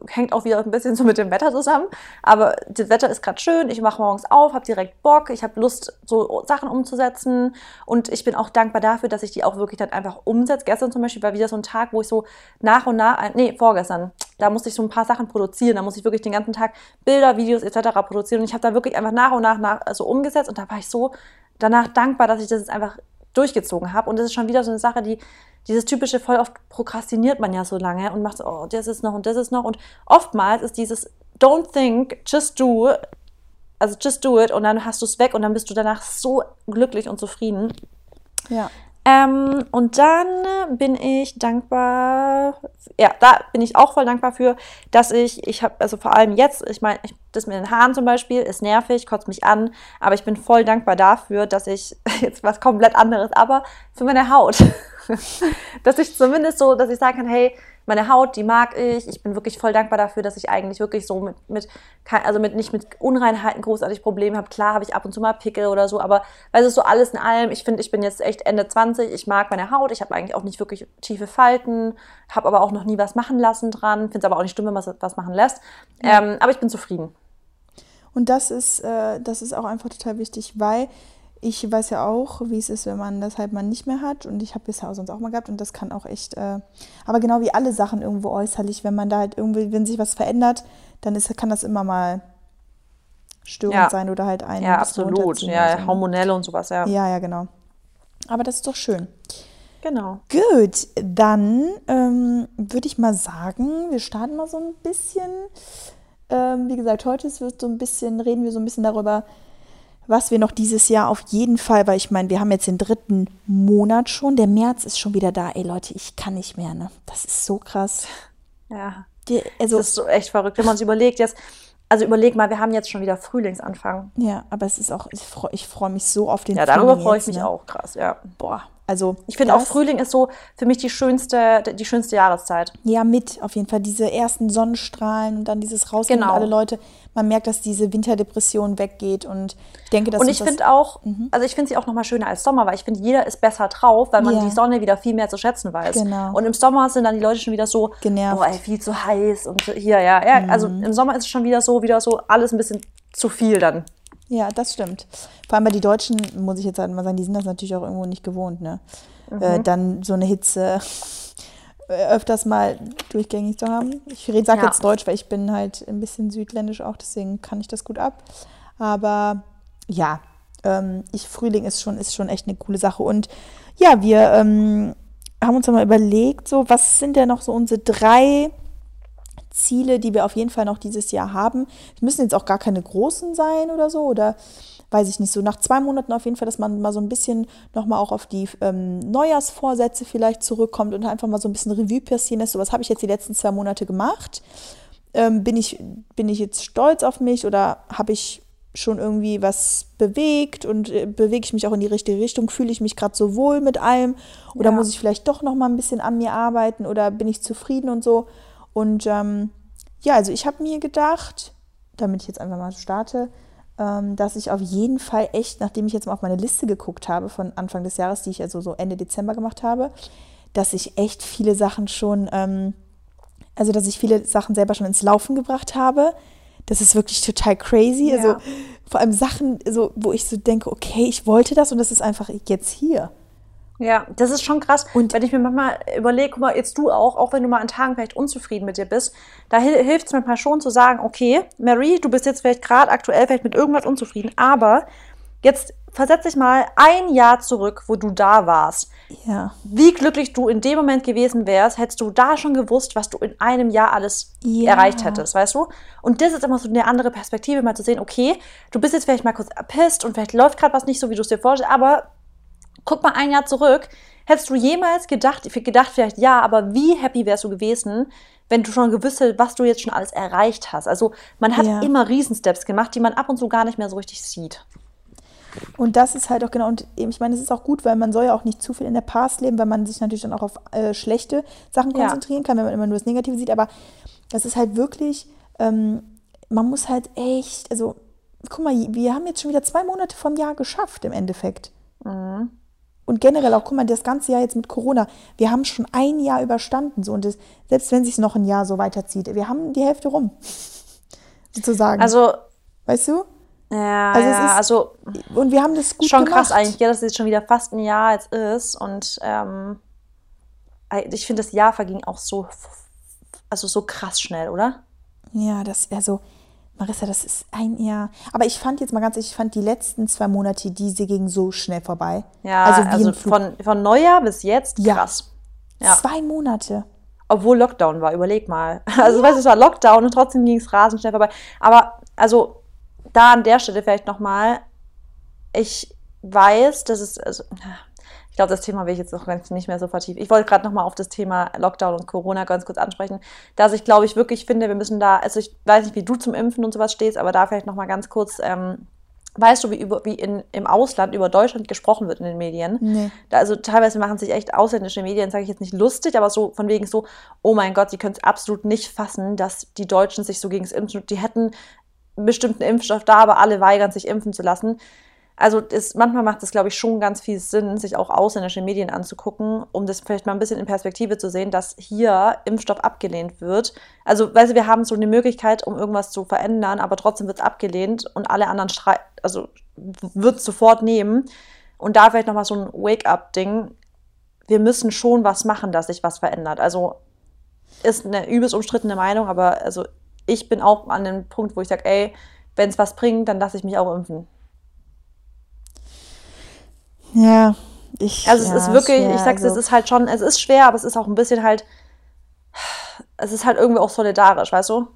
hängt auch wieder ein bisschen so mit dem Wetter zusammen. Aber das Wetter ist gerade schön, ich mache morgens auf, habe direkt Bock, ich habe Lust, so Sachen umzusetzen. Und ich bin auch dankbar dafür, dass ich die auch wirklich dann einfach umsetze. Gestern zum Beispiel war wieder so ein Tag, wo ich so nach und nach, nee, vorgestern, da musste ich so ein paar Sachen produzieren. Da musste ich wirklich den ganzen Tag Bilder, Videos etc. produzieren. Und ich habe da wirklich einfach nach und nach, nach so umgesetzt. Und da war ich so danach dankbar, dass ich das jetzt einfach durchgezogen habe. Und das ist schon wieder so eine Sache, die dieses typische, voll oft prokrastiniert man ja so lange und macht so, oh, das ist noch und das ist noch. Und oftmals ist dieses don't think, just do, also just do it und dann hast du es weg und dann bist du danach so glücklich und zufrieden. Ja. Ähm, und dann bin ich dankbar, ja, da bin ich auch voll dankbar für, dass ich, ich habe, also vor allem jetzt, ich meine, das mit den Haaren zum Beispiel ist nervig, kotzt mich an, aber ich bin voll dankbar dafür, dass ich, jetzt was komplett anderes, aber für meine Haut, dass ich zumindest so, dass ich sagen kann, hey, meine Haut, die mag ich. Ich bin wirklich voll dankbar dafür, dass ich eigentlich wirklich so mit, mit also mit, nicht mit Unreinheiten großartig Probleme habe. Klar habe ich ab und zu mal Pickel oder so, aber weil es so alles in allem, ich finde, ich bin jetzt echt Ende 20, ich mag meine Haut, ich habe eigentlich auch nicht wirklich tiefe Falten, habe aber auch noch nie was machen lassen dran, finde es aber auch nicht schlimm, wenn man was machen lässt. Ja. Ähm, aber ich bin zufrieden. Und das ist, äh, das ist auch einfach total wichtig, weil ich weiß ja auch, wie es ist, wenn man das halt mal nicht mehr hat. Und ich habe bisher auch sonst auch mal gehabt. Und das kann auch echt, äh, aber genau wie alle Sachen irgendwo äußerlich, wenn man da halt irgendwie, wenn sich was verändert, dann ist, kann das immer mal störend ja. sein oder halt ein. Ja, absolut. Ja, so. hormonell und sowas, ja. Ja, ja, genau. Aber das ist doch schön. Genau. Gut, dann ähm, würde ich mal sagen, wir starten mal so ein bisschen. Ähm, wie gesagt, heute wird so ein bisschen, reden wir so ein bisschen darüber, was wir noch dieses Jahr auf jeden Fall, weil ich meine, wir haben jetzt den dritten Monat schon, der März ist schon wieder da. Ey Leute, ich kann nicht mehr, ne? Das ist so krass. Ja. Die, also, das ist so echt verrückt, wenn man sich überlegt, jetzt, also überleg mal, wir haben jetzt schon wieder Frühlingsanfang. Ja, aber es ist auch, ich freue freu mich so auf den Ja, darüber freue ich mich ne? auch krass, ja. Boah, also ich finde auch Frühling ist so für mich die schönste, die schönste Jahreszeit. Ja, mit auf jeden Fall diese ersten Sonnenstrahlen und dann dieses Rausgehen genau. alle Leute. Man merkt, dass diese Winterdepression weggeht und ich denke, dass und ich finde auch, mhm. also ich finde sie auch noch mal schöner als Sommer, weil ich finde jeder ist besser drauf, weil man yeah. die Sonne wieder viel mehr zu schätzen weiß. Genau. Und im Sommer sind dann die Leute schon wieder so, Genervt. boah, ey, viel zu heiß und hier ja, ja, also mhm. also im Sommer ist es schon wieder so, wieder so alles ein bisschen zu viel dann. Ja, das stimmt. Vor allem bei die Deutschen, muss ich jetzt halt mal sagen, die sind das natürlich auch irgendwo nicht gewohnt, ne? Mhm. Äh, dann so eine Hitze äh, öfters mal durchgängig zu haben. Ich sage ja. jetzt Deutsch, weil ich bin halt ein bisschen südländisch auch, deswegen kann ich das gut ab. Aber ja, ähm, ich, Frühling ist schon, ist schon echt eine coole Sache. Und ja, wir ähm, haben uns mal überlegt, so, was sind denn noch so unsere drei Ziele, die wir auf jeden Fall noch dieses Jahr haben. Es müssen jetzt auch gar keine großen sein oder so, oder weiß ich nicht, so nach zwei Monaten auf jeden Fall, dass man mal so ein bisschen nochmal auch auf die ähm, Neujahrsvorsätze vielleicht zurückkommt und einfach mal so ein bisschen Revue passieren lässt. So, was habe ich jetzt die letzten zwei Monate gemacht? Ähm, bin, ich, bin ich jetzt stolz auf mich oder habe ich schon irgendwie was bewegt und äh, bewege ich mich auch in die richtige Richtung? Fühle ich mich gerade so wohl mit allem? Oder ja. muss ich vielleicht doch noch mal ein bisschen an mir arbeiten oder bin ich zufrieden und so? Und ähm, ja, also ich habe mir gedacht, damit ich jetzt einfach mal starte, ähm, dass ich auf jeden Fall echt, nachdem ich jetzt mal auf meine Liste geguckt habe von Anfang des Jahres, die ich also so Ende Dezember gemacht habe, dass ich echt viele Sachen schon, ähm, also dass ich viele Sachen selber schon ins Laufen gebracht habe. Das ist wirklich total crazy. Ja. Also vor allem Sachen, so, wo ich so denke, okay, ich wollte das und das ist einfach jetzt hier. Ja, das ist schon krass. Und wenn ich mir manchmal überlege, guck mal, jetzt du auch, auch wenn du mal an Tagen vielleicht unzufrieden mit dir bist, da hilft es mir mal schon zu sagen, okay, Mary, du bist jetzt vielleicht gerade aktuell vielleicht mit irgendwas unzufrieden, aber Jetzt versetz dich mal ein Jahr zurück, wo du da warst. Ja. Wie glücklich du in dem Moment gewesen wärst, hättest du da schon gewusst, was du in einem Jahr alles Ja. erreicht hättest, weißt du? Und das ist immer so eine andere Perspektive, mal zu sehen, okay, du bist jetzt vielleicht mal kurz erpisst und vielleicht läuft gerade was nicht so, wie du es dir vorstellst, aber guck mal ein Jahr zurück, hättest du jemals gedacht, gedacht vielleicht ja, aber wie happy wärst du gewesen, wenn du schon gewusst hättest, was du jetzt schon alles erreicht hast. Also man hat Ja. immer Riesensteps gemacht, die man ab und zu gar nicht mehr so richtig sieht. Und das ist halt auch genau, und ich meine, es ist auch gut, weil man soll ja auch nicht zu viel in der Past leben, weil man sich natürlich dann auch auf äh, schlechte Sachen Ja. konzentrieren kann, wenn man immer nur das Negative sieht. Aber das ist halt wirklich, ähm, man muss halt echt, also guck mal, wir haben jetzt schon wieder zwei Monate vom Jahr geschafft im Endeffekt. Mhm. Und generell auch, guck mal, das ganze Jahr jetzt mit Corona, wir haben schon ein Jahr überstanden. So, und das, selbst wenn sich noch ein Jahr so weiterzieht, wir haben die Hälfte rum. Sozusagen. Also, weißt du? ja, Also ja, ist also Und wir haben das gut schon gemacht. krass eigentlich, ja, dass es jetzt schon wieder fast ein Jahr jetzt ist. Und ähm, ich finde, das Jahr verging auch so, also so krass schnell, oder? Ja, das, also, Marissa, das ist ein Jahr. Aber ich fand jetzt mal ganz ich fand die letzten zwei Monate, diese gingen so schnell vorbei. Ja, also also, von, von Neujahr bis jetzt Ja. krass. Ja. Zwei Monate. Obwohl Lockdown war, überleg mal. Also, weißt du, es war Lockdown und trotzdem ging es rasend schnell vorbei. Aber, also, da an der Stelle vielleicht nochmal, ich weiß, dass es, also, ich glaube, das Thema will ich jetzt noch ganz nicht mehr so vertiefen. Ich wollte gerade nochmal auf das Thema Lockdown und Corona ganz kurz ansprechen, dass ich, glaube ich, wirklich finde, wir müssen da, also ich weiß nicht, wie du zum Impfen und sowas stehst, aber da vielleicht nochmal ganz kurz, ähm, weißt du, wie, über, wie in, im Ausland über Deutschland gesprochen wird in den Medien? Nee. Da, also teilweise machen sich echt ausländische Medien, sage ich jetzt nicht lustig, aber so von wegen so, oh mein Gott, sie können es absolut nicht fassen, dass die Deutschen sich so gegen das Impfen, die hätten bestimmten Impfstoff da, aber alle weigern sich impfen zu lassen. Also das, manchmal macht es, glaube ich, schon ganz viel Sinn, sich auch ausländische Medien anzugucken, um das vielleicht mal ein bisschen in Perspektive zu sehen, dass hier Impfstoff abgelehnt wird. Also, weißt wir haben so eine Möglichkeit, um irgendwas zu verändern, aber trotzdem wird es abgelehnt und alle anderen schrei also wird es sofort nehmen. Und da vielleicht nochmal so ein Wake-up-Ding. Wir müssen schon was machen, dass sich was verändert. Also ist eine übelst umstrittene Meinung, aber also ich bin auch an dem Punkt, wo ich sage, ey, wenn es was bringt, dann lasse ich mich auch impfen. Ja, ich. Also ja, es ist wirklich, schwer, ich sag's, also, es ist halt schon, es ist schwer, aber es ist auch ein bisschen halt, es ist halt irgendwie auch solidarisch, weißt du?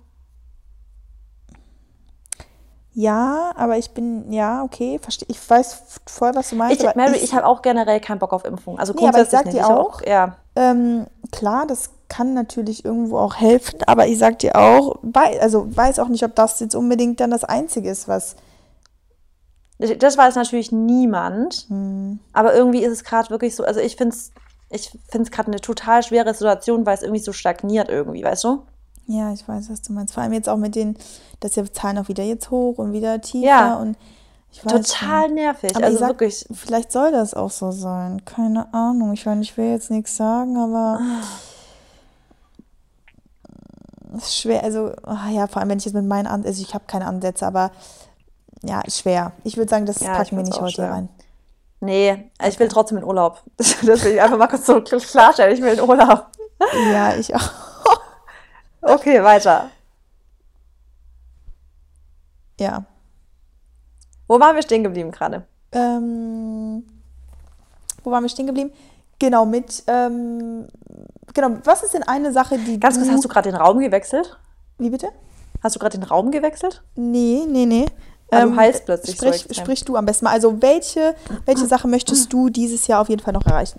Ja, aber ich bin, ja, okay, verstehe. Ich weiß voll, was du meinst. Ich, Mary, ich habe auch generell keinen Bock auf Impfung. Also Nee, aber ich grundsätzlich sag dir Ich hab auch, ja. Ähm, klar, das kann natürlich irgendwo auch helfen, aber ich sag dir auch, also weiß auch nicht, ob das jetzt unbedingt dann das Einzige ist, was. Das weiß natürlich niemand, Hm. aber irgendwie ist es gerade wirklich so, also ich finde es ich find's gerade eine total schwere Situation, weil es irgendwie so stagniert irgendwie, weißt du? Ja, ich weiß, was du meinst. Vor allem jetzt auch mit den, dass die Zahlen auch wieder jetzt hoch und wieder tiefer Ja. und Total nicht. nervig. Aber also sag, wirklich. vielleicht soll das auch so sein. Keine Ahnung. Ich meine, ich will jetzt nichts sagen, aber es ist schwer. Also, ah ja, vor allem, wenn ich jetzt mit meinen Ansätzen, also ich habe keine Ansätze, aber ja, schwer. Ich würde sagen, das Ja, ich packen wir find's nicht heute schwer. rein. Nee, ich will trotzdem in Urlaub. Das, das will ich einfach mal kurz so klarstellen. Ich will in Urlaub. Ja, ich auch. Okay, weiter. Ja. Wo waren wir stehen geblieben gerade? Ähm, wo waren wir stehen geblieben? Genau, mit, ähm, genau, was ist denn eine Sache, die Ganz kurz, hast du gerade den Raum gewechselt? wie bitte? Hast du gerade den Raum gewechselt? Nee, nee, nee. Ah, du heilst plötzlich so sprich, extrem. sprich du am besten mal. Also welche, welche Sache möchtest du dieses Jahr auf jeden Fall noch erreichen?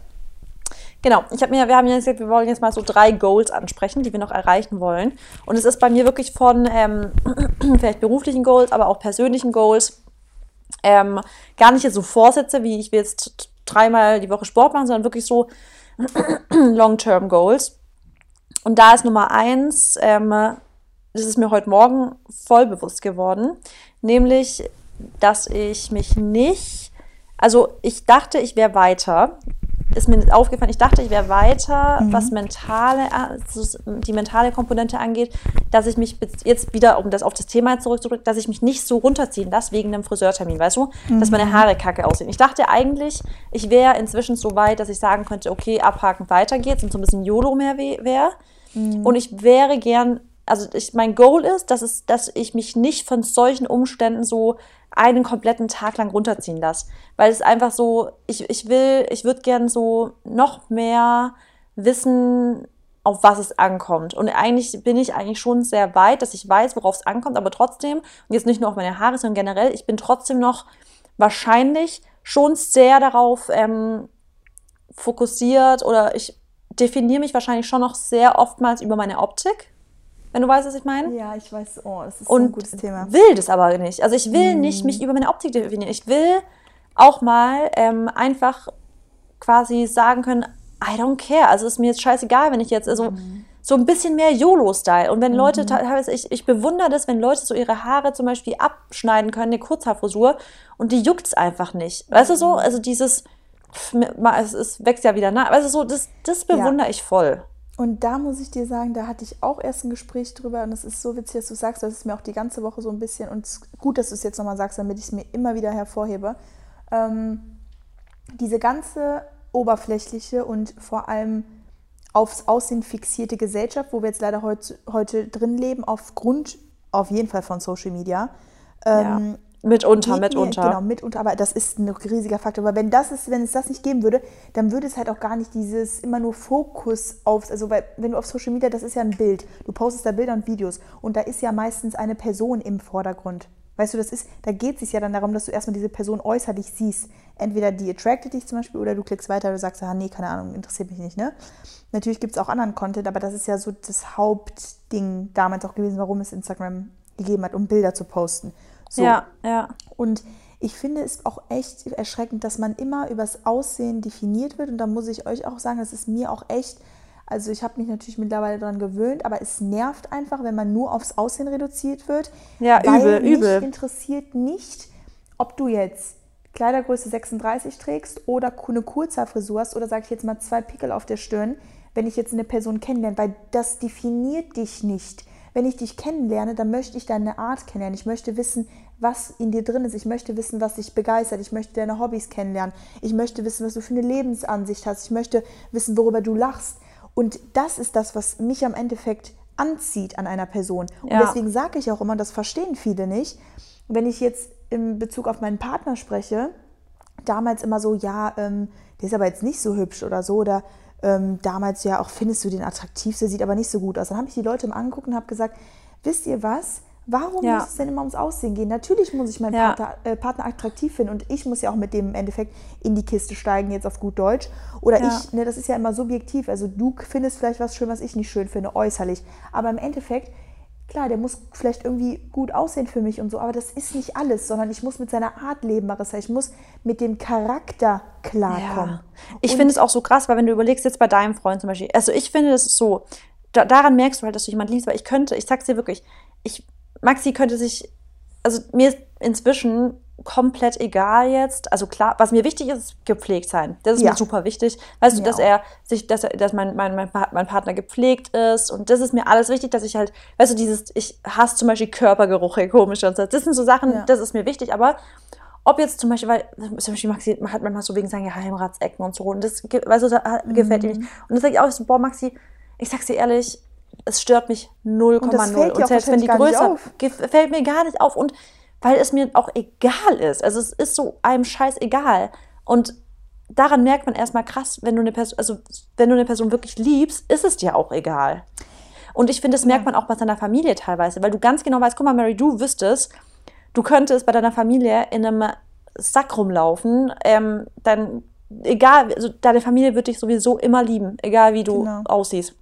Genau, ich habe mir, wir haben ja gesagt, wir wollen jetzt mal so drei Goals ansprechen, die wir noch erreichen wollen. Und es ist bei mir wirklich von ähm, vielleicht beruflichen Goals, aber auch persönlichen Goals. Ähm, gar nicht jetzt so Vorsätze, wie ich will jetzt dreimal die Woche Sport machen, sondern wirklich so Long-Term Goals. Und da ist Nummer eins, ähm, das ist mir heute Morgen voll bewusst geworden, nämlich, dass ich mich nicht, also ich dachte, ich wäre weiter, ist mir aufgefallen, ich dachte, ich wäre weiter, was mentale, also die mentale Komponente angeht, dass ich mich jetzt wieder, um das auf das Thema zurückzubringen, dass ich mich nicht so runterziehen lasse wegen einem Friseurtermin, weißt du, dass meine Haare kacke aussehen. Ich dachte eigentlich, ich wäre inzwischen so weit, dass ich sagen könnte, okay, abhaken, weiter geht's und so ein bisschen YOLO mehr wäre. Und ich wäre gern also ich, mein Goal ist, dass, es, dass ich mich nicht von solchen Umständen so einen kompletten Tag lang runterziehen lasse. Weil es einfach so, ich, ich will, ich würde gern so noch mehr wissen, auf was es ankommt. Und eigentlich bin ich eigentlich schon sehr weit, dass ich weiß, worauf es ankommt, aber trotzdem, und jetzt nicht nur auf meine Haare, sondern generell, ich bin trotzdem noch wahrscheinlich schon sehr darauf ähm, fokussiert oder ich definiere mich wahrscheinlich schon noch sehr oftmals über meine Optik. Wenn du weißt, was ich meine? Ja, ich weiß. Oh, das ist Und so ein gutes Thema. will das aber nicht. Also ich will nicht mich über meine Optik definieren. Ich will auch mal ähm, einfach quasi sagen können, I don't care. Also ist mir jetzt scheißegal, wenn ich jetzt also so ein bisschen mehr YOLO-Style. Und wenn Leute teilweise, ich, ich bewundere das, wenn Leute so ihre Haare zum Beispiel abschneiden können, eine Kurzhaarfrisur, und die juckt's einfach nicht. Weißt du so? Also dieses, pff, es, es wächst ja wieder nach. Weißt du so, das, das bewundere ich voll. Und da muss ich dir sagen, da hatte ich auch erst ein Gespräch drüber und es ist so witzig, dass du sagst, das ist mir auch die ganze Woche so ein bisschen und es ist gut, dass du es jetzt nochmal sagst, damit ich es mir immer wieder hervorhebe. Ähm, diese ganze oberflächliche und vor allem aufs Aussehen fixierte Gesellschaft, wo wir jetzt leider heut, heute drin leben, aufgrund auf jeden Fall von Social Media. Ähm, ja. Mitunter, geht mir- mitunter. Genau, mitunter, aber das ist ein riesiger Faktor. Aber wenn das ist, wenn es das nicht geben würde, dann würde es halt auch gar nicht dieses immer nur Fokus aufs, also weil, wenn du auf Social Media, das ist ja ein Bild. Du postest da Bilder und Videos und da ist ja meistens eine Person im Vordergrund. Weißt du, das ist, da geht es ja dann darum, dass du erstmal diese Person äußerlich siehst. Entweder die attracted dich zum Beispiel oder du klickst weiter und sagst, ah, nee, keine Ahnung, interessiert mich nicht, ne? Natürlich gibt es auch anderen Content, aber das ist ja so das Hauptding damals auch gewesen, warum es Instagram gegeben hat, um Bilder zu posten. So. Ja, ja. Und ich finde es auch echt erschreckend, dass man immer übers Aussehen definiert wird. Und da muss ich euch auch sagen, das ist mir auch echt, also ich habe mich natürlich mittlerweile daran gewöhnt, aber es nervt einfach, wenn man nur aufs Aussehen reduziert wird. Ja, weil übel, mich übel. interessiert nicht, ob du jetzt Kleidergröße 36 trägst oder eine Kurzhaarfrisur hast oder sage ich jetzt mal zwei Pickel auf der Stirn, wenn ich jetzt eine Person kennenlerne, weil das definiert dich nicht. Wenn ich dich kennenlerne, dann möchte ich deine Art kennenlernen. Ich möchte wissen, was in dir drin ist. Ich möchte wissen, was dich begeistert. Ich möchte deine Hobbys kennenlernen. Ich möchte wissen, was du für eine Lebensansicht hast. Ich möchte wissen, worüber du lachst. Und das ist das, was mich am Endeffekt anzieht an einer Person. Und Ja. deswegen sage ich auch immer, das verstehen viele nicht. Wenn ich jetzt in Bezug auf meinen Partner spreche, damals immer so, ja, ähm, der ist aber jetzt nicht so hübsch oder so. Oder ähm, damals ja auch, findest du den attraktiv, der sieht aber nicht so gut aus. Dann habe ich die Leute mal angeguckt und habe gesagt, wisst ihr was? Warum Ja. muss es denn immer ums Aussehen gehen? Natürlich muss ich meinen Ja. Partner, äh, Partner attraktiv finden und ich muss ja auch mit dem im Endeffekt in die Kiste steigen, jetzt auf gut Deutsch. Oder Ja. ich, ne, das ist ja immer subjektiv. Also du findest vielleicht was schön, was ich nicht schön finde, äußerlich. Aber im Endeffekt, klar, der muss vielleicht irgendwie gut aussehen für mich und so, aber das ist nicht alles, sondern ich muss mit seiner Art leben, Marissa. Ich muss mit dem Charakter klarkommen. Ja. Ich finde es auch so krass, weil wenn du überlegst, jetzt bei deinem Freund zum Beispiel, also ich finde, das ist so, da, daran merkst du halt, dass du jemanden liebst, weil ich könnte, ich sag's dir wirklich, ich, Maxi könnte sich, also mir ist inzwischen komplett egal jetzt, also klar, was mir wichtig ist, ist gepflegt sein. Das ist Ja. mir super wichtig. Weißt du, Mir dass auch. er sich, dass er, dass mein, mein, mein, mein Partner gepflegt ist und das ist mir alles wichtig, dass ich halt, weißt du, dieses, ich hasse zum Beispiel Körpergeruch, ey, komisch und so. Das sind so Sachen, Ja. das ist mir wichtig, aber ob jetzt zum Beispiel, weil zum Beispiel Maxi hat manchmal so wegen seinen Geheimratsecken und so und das weißt du, da, gefällt ihm nicht. Mhm. Und das sage ich auch so, boah, Maxi, ich sag's dir ehrlich, es stört mich 0,0. Und auch selbst wenn die größer, fällt mir gar nicht auf und weil es mir auch egal ist. Also es ist so einem Scheiß egal. Und daran merkt man erstmal krass, wenn du eine Person, also wenn du eine Person wirklich liebst, ist es dir auch egal. Und ich finde, das merkt man auch bei seiner Familie teilweise, weil du ganz genau weißt, guck mal, Mary, du wüsstest, du könntest bei deiner Familie in einem Sack rumlaufen, ähm, dann egal, also deine Familie wird dich sowieso immer lieben, egal wie du Genau. aussiehst.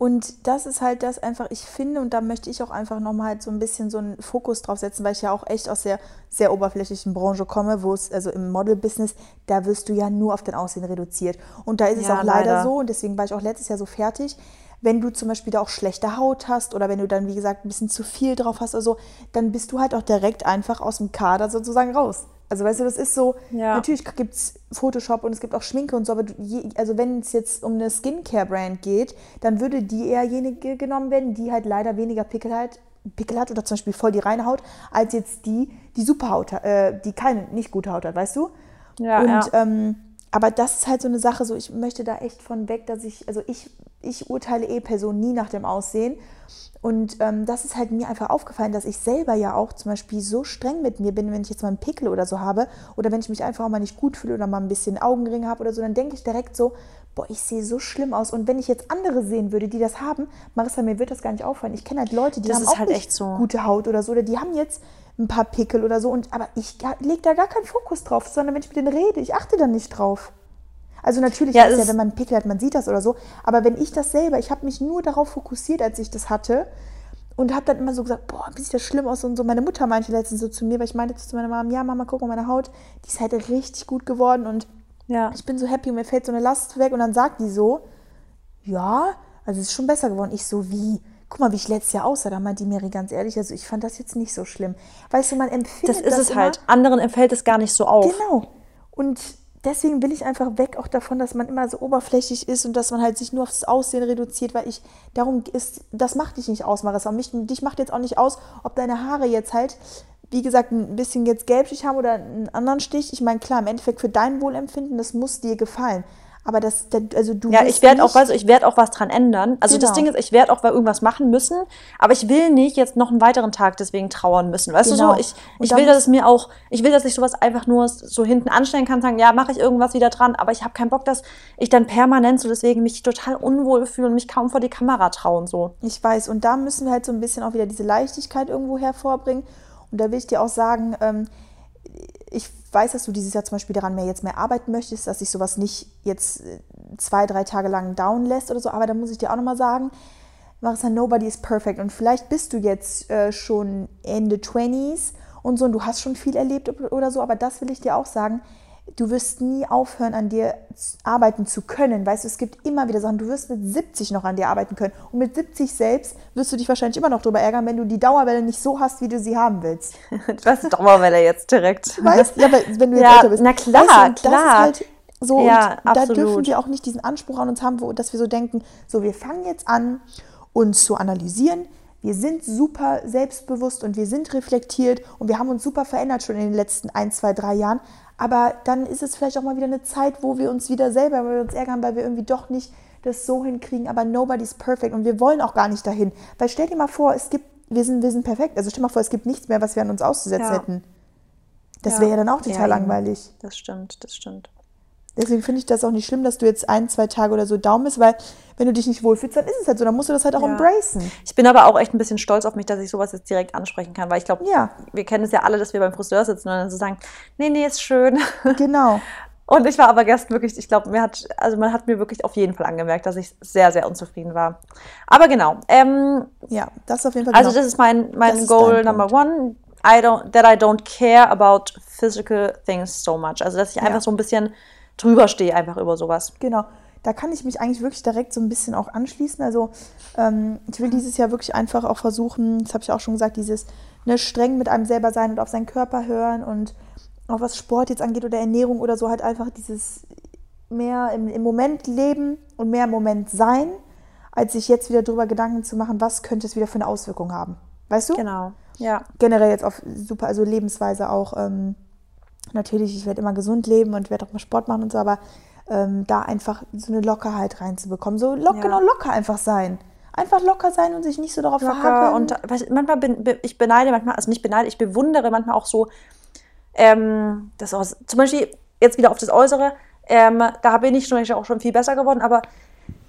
Und das ist halt das einfach, ich finde, und da möchte ich auch einfach nochmal halt so ein bisschen so einen Fokus drauf setzen, weil ich ja auch echt aus der sehr oberflächlichen Branche komme, wo es, also im Model-Business, da wirst du ja nur auf dein Aussehen reduziert. Und da ist es Ja, auch leider, leider. so, und deswegen war ich auch letztes Jahr so fertig, wenn du zum Beispiel da auch schlechte Haut hast oder wenn du dann, wie gesagt, ein bisschen zu viel drauf hast oder so, dann bist du halt auch direkt einfach aus dem Kader sozusagen raus. Also weißt du, das ist so, Ja. natürlich gibt es Photoshop und es gibt auch Schminke und so, aber je, also wenn es jetzt um eine Skincare-Brand geht, dann würde die eher jenige genommen werden, die halt leider weniger Pickel hat, Pickel hat oder zum Beispiel voll die reine Haut, als jetzt die, die super Haut hat, äh, die keine, nicht gute Haut hat, weißt du? Ja, und ja. Ähm, aber das ist halt so eine Sache, so ich möchte da echt von weg, dass ich, also ich, ich urteile eh Personen nie nach dem Aussehen. Und ähm, das ist halt mir einfach aufgefallen, dass ich selber ja auch zum Beispiel so streng mit mir bin, wenn ich jetzt mal einen Pickel oder so habe oder wenn ich mich einfach auch mal nicht gut fühle oder mal ein bisschen Augenringe habe oder so, dann denke ich direkt so, boah, ich sehe so schlimm aus. Und wenn ich jetzt andere sehen würde, die das haben, Marissa, mir wird das gar nicht auffallen. Ich kenne halt Leute, die Das haben auch halt nicht echt so. gute Haut oder so oder die haben jetzt ein paar Pickel oder so. Und, aber ich lege da gar keinen Fokus drauf, sondern wenn ich mit denen rede, ich achte dann nicht drauf. Also natürlich Ja, ist es ja, wenn man einen Pickel hat, man sieht das oder so. Aber wenn ich das selber, ich habe mich nur darauf fokussiert, als ich das hatte und habe dann immer so gesagt, boah, wie sieht das schlimm aus und so. Meine Mutter meinte letztens so zu mir, weil ich meinte zu meiner Mama, ja Mama, guck mal, meine Haut, die ist halt richtig gut geworden und Ja. ich bin so happy und mir fällt so eine Last weg und dann sagt die so, ja, also es ist schon besser geworden. Ich so, wie? Guck mal, wie ich letztes Jahr aussah. Da meint die Mary ganz ehrlich, also ich fand das jetzt nicht so schlimm. Weißt du, man empfindet Das ist es immer, halt. Anderen fällt es gar nicht so auf. Genau. Und deswegen will ich einfach weg auch davon, dass man immer so oberflächlich ist und dass man halt sich nur aufs Aussehen reduziert, weil ich, darum ist, das macht dich nicht aus, Marissa. Und mich, dich macht jetzt auch nicht aus, ob deine Haare jetzt halt, wie gesagt, ein bisschen jetzt gelblich haben oder einen anderen Stich. Ich meine, klar, im Endeffekt für dein Wohlempfinden, das muss dir gefallen. Aber das, also du Ja, ich werde auch, weißt du, ich werde auch was dran ändern. Also das Genau. Ding ist, ich werde auch irgendwas machen müssen, aber ich will nicht jetzt noch einen weiteren Tag deswegen trauern müssen. Weißt Genau. du so? Ich, Und ich da will, dass es mir auch, ich will, dass ich sowas einfach nur so hinten anstellen kann, sagen, ja, mache ich irgendwas wieder dran, aber ich habe keinen Bock, dass ich dann permanent so deswegen mich total unwohl fühle und mich kaum vor die Kamera trauen so. Ich weiß, und da müssen wir halt so ein bisschen auch wieder diese Leichtigkeit irgendwo hervorbringen. Und da will ich dir auch sagen, ähm, ich weiß, dass du dieses Jahr zum Beispiel daran mehr jetzt mehr arbeiten möchtest, dass sich sowas nicht jetzt äh, zwei, drei Tage lang down lässt oder so. Aber da muss ich dir auch nochmal sagen, Marissa, nobody is perfect. Und vielleicht bist du jetzt äh, schon Ende 20s und so und du hast schon viel erlebt oder so. Aber das will ich dir auch sagen. Du wirst nie aufhören, an dir arbeiten zu können. Weißt du, es gibt immer wieder Sachen. Du wirst mit 70 noch an dir arbeiten können. Und mit 70 selbst wirst du dich wahrscheinlich immer noch darüber ärgern, wenn du die Dauerwelle nicht so hast, wie du sie haben willst. Was Dauerwelle jetzt direkt. Weißt ja, aber wenn du jetzt Ja, älter bist. na klar, weißt du, klar. halt so, Ja, und da dürfen wir auch nicht diesen Anspruch an uns haben, wo, dass wir so denken, so wir fangen jetzt an, uns zu analysieren. Wir sind super selbstbewusst und wir sind reflektiert und wir haben uns super verändert schon in den letzten ein, zwei, drei Jahren. Aber dann ist es vielleicht auch mal wieder eine Zeit, wo wir uns wieder selber, weil wir uns ärgern, weil wir irgendwie doch nicht das so hinkriegen. Aber nobody's perfect und wir wollen auch gar nicht dahin. Weil stell dir mal vor, es gibt, wir sind, wir sind perfekt. Also stell dir mal vor, es gibt nichts mehr, was wir an uns auszusetzen Ja. hätten. Das Ja. wäre ja dann auch total Ja, langweilig. Das stimmt, das stimmt. Deswegen finde ich das auch nicht schlimm, dass du jetzt ein, zwei Tage oder so down bist, weil wenn du dich nicht wohlfühlst, dann ist es halt so. Dann musst du das halt auch Ja. embracen. Ich bin aber auch echt ein bisschen stolz auf mich, dass ich sowas jetzt direkt ansprechen kann, weil ich glaube, Ja. wir kennen es ja alle, dass wir beim Friseur sitzen und dann so sagen, nee, nee, ist schön. Genau. Und ich war aber gestern wirklich, ich glaube, mir hat, also man hat mir wirklich auf jeden Fall angemerkt, dass ich sehr, sehr unzufrieden war. Aber genau, ähm, Ja, das ist auf jeden Fall also genau. das ist mein, Das mein ist Goal number one. I don't, that I don't care about physical things so much. Also dass ich einfach Ja. so ein bisschen drüber stehe, einfach über sowas. Genau. Da kann ich mich eigentlich wirklich direkt so ein bisschen auch anschließen. Also ähm, ich will dieses Jahr wirklich einfach auch versuchen, das habe ich auch schon gesagt, dieses ne, streng mit einem selber sein und auf seinen Körper hören und auch was Sport jetzt angeht oder Ernährung oder so, halt einfach dieses mehr im, im Moment leben und mehr im Moment sein, als sich jetzt wieder drüber Gedanken zu machen, was könnte es wieder für eine Auswirkung haben. Weißt du? Genau. Ja. generell jetzt auf super, also Lebensweise auch. Ähm, natürlich, ich werde immer gesund leben und werde auch mal Sport machen und so, aber ähm, da einfach so eine Lockerheit reinzubekommen. So locker, Ja. genau locker einfach sein. Einfach locker sein und sich nicht so darauf locker verhakeln. und du, manchmal bin be- ich beneide manchmal, also nicht beneide, ich bewundere manchmal auch so, ähm, das aus, zum Beispiel jetzt wieder auf das Äußere, ähm, da bin ich Beispiel auch schon viel besser geworden, aber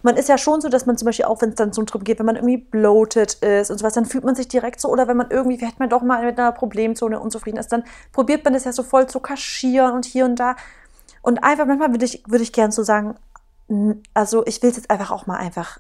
man ist ja schon so, dass man zum Beispiel auch, wenn es dann so drum geht, wenn man irgendwie bloated ist und sowas, dann fühlt man sich direkt so, oder wenn man irgendwie, vielleicht man doch mal mit einer Problemzone unzufrieden ist, dann probiert man das ja so voll zu kaschieren und hier und da. Und einfach, manchmal würde ich, würde ich gern so sagen, also ich will es jetzt einfach auch mal einfach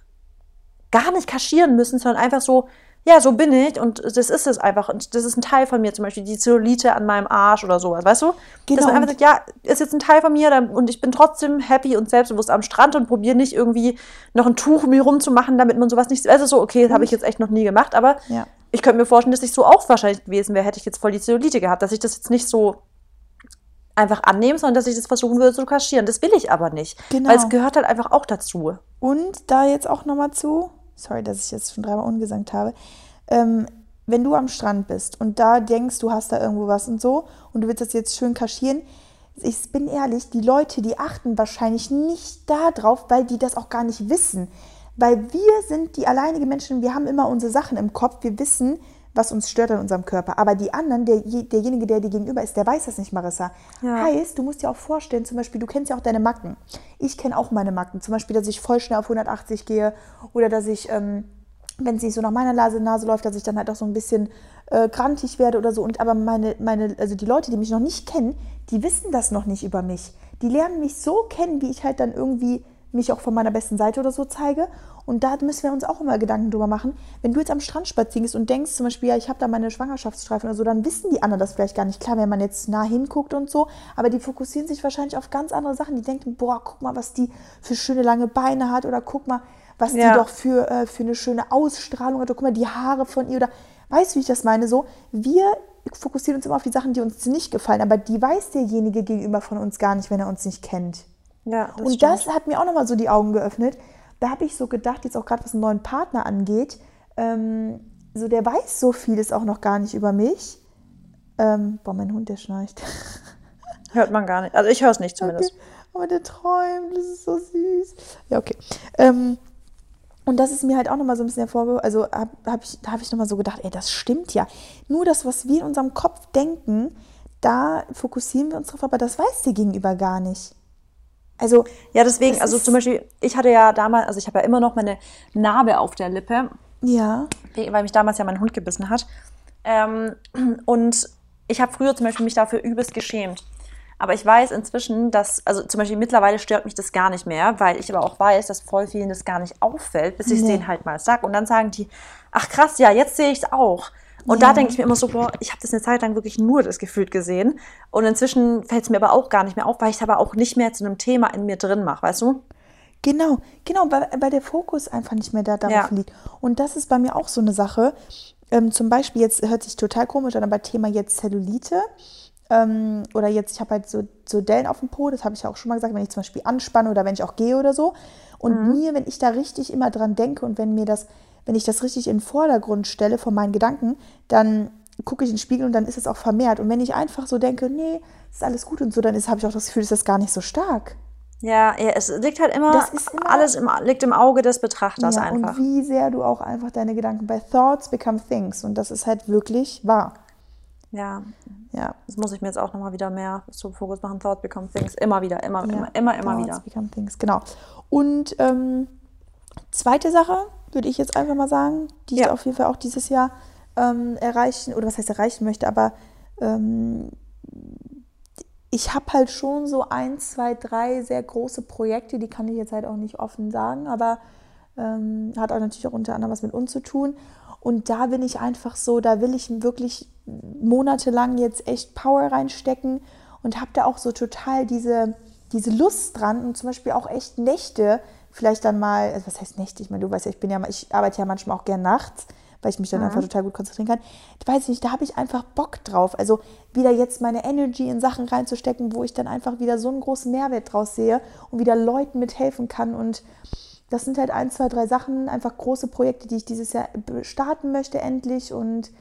gar nicht kaschieren müssen, sondern einfach so, ja, so bin ich und das ist es einfach. Und das ist ein Teil von mir, zum Beispiel die Zellulite an meinem Arsch oder sowas, weißt du? Genau, Dass man einfach sagt, ja, ist jetzt ein Teil von mir und ich bin trotzdem happy und selbstbewusst am Strand und probiere nicht irgendwie noch ein Tuch um mich rumzumachen, damit man sowas nicht. Also so, okay, das habe ich jetzt echt noch nie gemacht, aber Ja. ich könnte mir vorstellen, dass ich so auch wahrscheinlich gewesen wäre, hätte ich jetzt voll die Zellulite gehabt, dass ich das jetzt nicht so einfach annehme, sondern dass ich das versuchen würde zu kaschieren. Das will ich aber nicht. Genau. Weil es gehört halt einfach auch dazu. Und da jetzt auch nochmal zu, sorry, dass ich jetzt schon dreimal ungesangt habe, ähm, wenn du am Strand bist und da denkst, du hast da irgendwo was und so und du willst das jetzt schön kaschieren, ich bin ehrlich, die Leute, die achten wahrscheinlich nicht darauf, weil die das auch gar nicht wissen. Weil wir sind die alleinige Menschen, wir haben immer unsere Sachen im Kopf, wir wissen, was uns stört an unserem Körper. Aber die anderen, der, derjenige, der dir gegenüber ist, der weiß das nicht, Marissa. Ja. Heißt, du musst dir auch vorstellen, zum Beispiel, du kennst ja auch deine Macken. Ich kenne auch meine Macken. Zum Beispiel, dass ich voll schnell auf 180 gehe oder dass ich, ähm, wenn es nicht so nach meiner Nase, Nase läuft, dass ich dann halt auch so ein bisschen äh, krantig werde oder so. Und aber meine, meine, also die Leute, die mich noch nicht kennen, die wissen das noch nicht über mich. Die lernen mich so kennen, wie ich halt dann irgendwie mich auch von meiner besten Seite oder so zeige. Und da müssen wir uns auch immer Gedanken drüber machen. Wenn du jetzt am Strand spazierst und denkst zum Beispiel, ja, ich habe da meine Schwangerschaftsstreifen oder so, dann wissen die anderen das vielleicht gar nicht. Klar, wenn man jetzt nah hinguckt und so, aber die fokussieren sich wahrscheinlich auf ganz andere Sachen. Die denken, boah, guck mal, was die für schöne lange Beine hat oder guck mal, was ja. die doch für, äh, für eine schöne Ausstrahlung hat. Oder guck mal, die Haare von ihr oder weißt du, wie ich das meine? So, wir fokussieren uns immer auf die Sachen, die uns nicht gefallen, aber die weiß derjenige gegenüber von uns gar nicht, wenn er uns nicht kennt. Ja, das und stimmt. das hat mir auch nochmal so die Augen geöffnet. Da habe ich so gedacht, jetzt auch gerade was einen neuen Partner angeht, ähm, so der weiß so vieles auch noch gar nicht über mich. Ähm, boah, mein Hund, der schnarcht. Hört man gar nicht. Also ich höre es nicht zumindest. Okay. Aber der träumt, das ist so süß. Ja, okay. Ähm, und das ist mir halt auch nochmal so ein bisschen hervorgehoben. Also habe hab ich, da habe ich nochmal so gedacht, ey, das stimmt ja. Nur das, was wir in unserem Kopf denken, da fokussieren wir uns drauf, aber das weiß der Gegenüber gar nicht. Also ja, deswegen, also zum Beispiel, ich hatte ja damals, also ich habe ja immer noch meine Narbe auf der Lippe. Ja. Weil mich damals ja mein Hund gebissen hat. Ähm, und ich habe früher zum Beispiel mich dafür übelst geschämt. Aber ich weiß inzwischen, dass, also zum Beispiel mittlerweile stört mich das gar nicht mehr, weil ich aber auch weiß, dass voll vielen das gar nicht auffällt, bis ich es nee. denen halt mal sage. Und dann sagen die, ach krass, ja, jetzt sehe ich es auch. Und ja. da denke ich mir immer so, boah, ich habe das eine Zeit lang wirklich nur das Gefühl gesehen. Und inzwischen fällt es mir aber auch gar nicht mehr auf, weil ich es aber auch nicht mehr zu einem Thema in mir drin mache, weißt du? Genau, genau, weil, weil der Fokus einfach nicht mehr da darauf ja. liegt. Und das ist bei mir auch so eine Sache. Ähm, zum Beispiel, jetzt hört sich total komisch an, aber Thema jetzt Zellulite. Ähm, oder jetzt, ich habe halt so, so Dellen auf dem Po, das habe ich ja auch schon mal gesagt, wenn ich zum Beispiel anspanne oder wenn ich auch gehe oder so. Und mhm. mir, wenn ich da richtig immer dran denke und wenn mir das wenn ich das richtig in den Vordergrund stelle von meinen Gedanken, dann gucke ich in den Spiegel und dann ist es auch vermehrt. Und wenn ich einfach so denke, nee, ist alles gut und so, dann habe ich auch das Gefühl, ist das gar nicht so stark. Ja, ja, es liegt halt immer, immer alles im, liegt im Auge des Betrachters ja, einfach. Und wie sehr du auch einfach deine Gedanken bei Thoughts become Things. Und das ist halt wirklich wahr. Ja. Ja. Das muss ich mir jetzt auch nochmal wieder mehr zum Fokus machen. Thoughts become Things. Immer wieder, immer, ja. immer, immer, immer Thoughts wieder. become Things, genau. Und ähm, zweite Sache, würde ich jetzt einfach mal sagen, die ja. ich auf jeden Fall auch dieses Jahr ähm, erreichen, oder was heißt erreichen möchte, aber ähm, ich habe halt schon so ein, zwei, drei sehr große Projekte, die kann ich jetzt halt auch nicht offen sagen, aber ähm, hat auch natürlich auch unter anderem was mit uns zu tun. Und da bin ich einfach so, da will ich wirklich monatelang jetzt echt Power reinstecken und habe da auch so total diese, diese Lust dran und zum Beispiel auch echt Nächte, vielleicht dann mal, also was heißt Nächte? Ich meine, du weißt ja, ich bin ja, ich arbeite ja manchmal auch gern nachts, weil ich mich dann mhm. einfach total gut konzentrieren kann. Ich weiß nicht, da habe ich einfach Bock drauf. Also wieder jetzt meine Energy in Sachen reinzustecken, wo ich dann einfach wieder so einen großen Mehrwert draus sehe und wieder Leuten mithelfen kann. Und das sind halt ein, zwei, drei Sachen, einfach große Projekte, die ich dieses Jahr starten möchte endlich und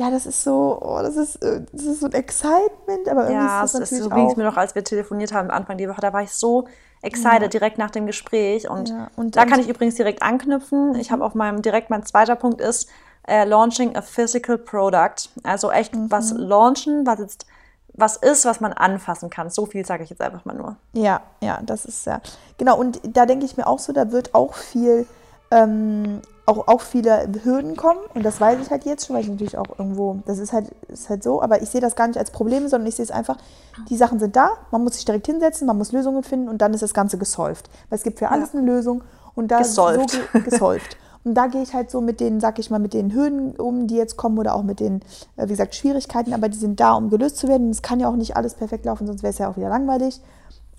ja, das ist so, oh, das ist, äh, das ist so ein Excitement, aber irgendwie ja, ist das natürlich ist, so ging es mir noch, als wir telefoniert haben Anfang der Woche, da war ich so excited ja. direkt nach dem Gespräch. Und, ja. und da kann ich übrigens direkt anknüpfen. Ich habe auf meinem, direkt mein zweiter Punkt ist, äh, launching a physical product. Also echt mhm. was launchen, was jetzt was ist, was man anfassen kann. So viel sage ich jetzt einfach mal nur. Ja, ja, das ist ja. Genau, und da denke ich mir auch so, da wird auch viel ähm, auch, auch viele Hürden kommen und das weiß ich halt jetzt schon, weil ich natürlich auch irgendwo, das ist halt, ist halt so, aber ich sehe das gar nicht als Problem, sondern ich sehe es einfach, die Sachen sind da, man muss sich direkt hinsetzen, man muss Lösungen finden und dann ist das Ganze gesolved. Weil es gibt für alles ja. eine Lösung und da gesolved. so gesolved. Und da gehe ich halt so mit den, sag ich mal, mit den Hürden um, die jetzt kommen oder auch mit den, äh, wie gesagt, Schwierigkeiten, aber die sind da, um gelöst zu werden. Es kann ja auch nicht alles perfekt laufen, sonst wäre es ja auch wieder langweilig.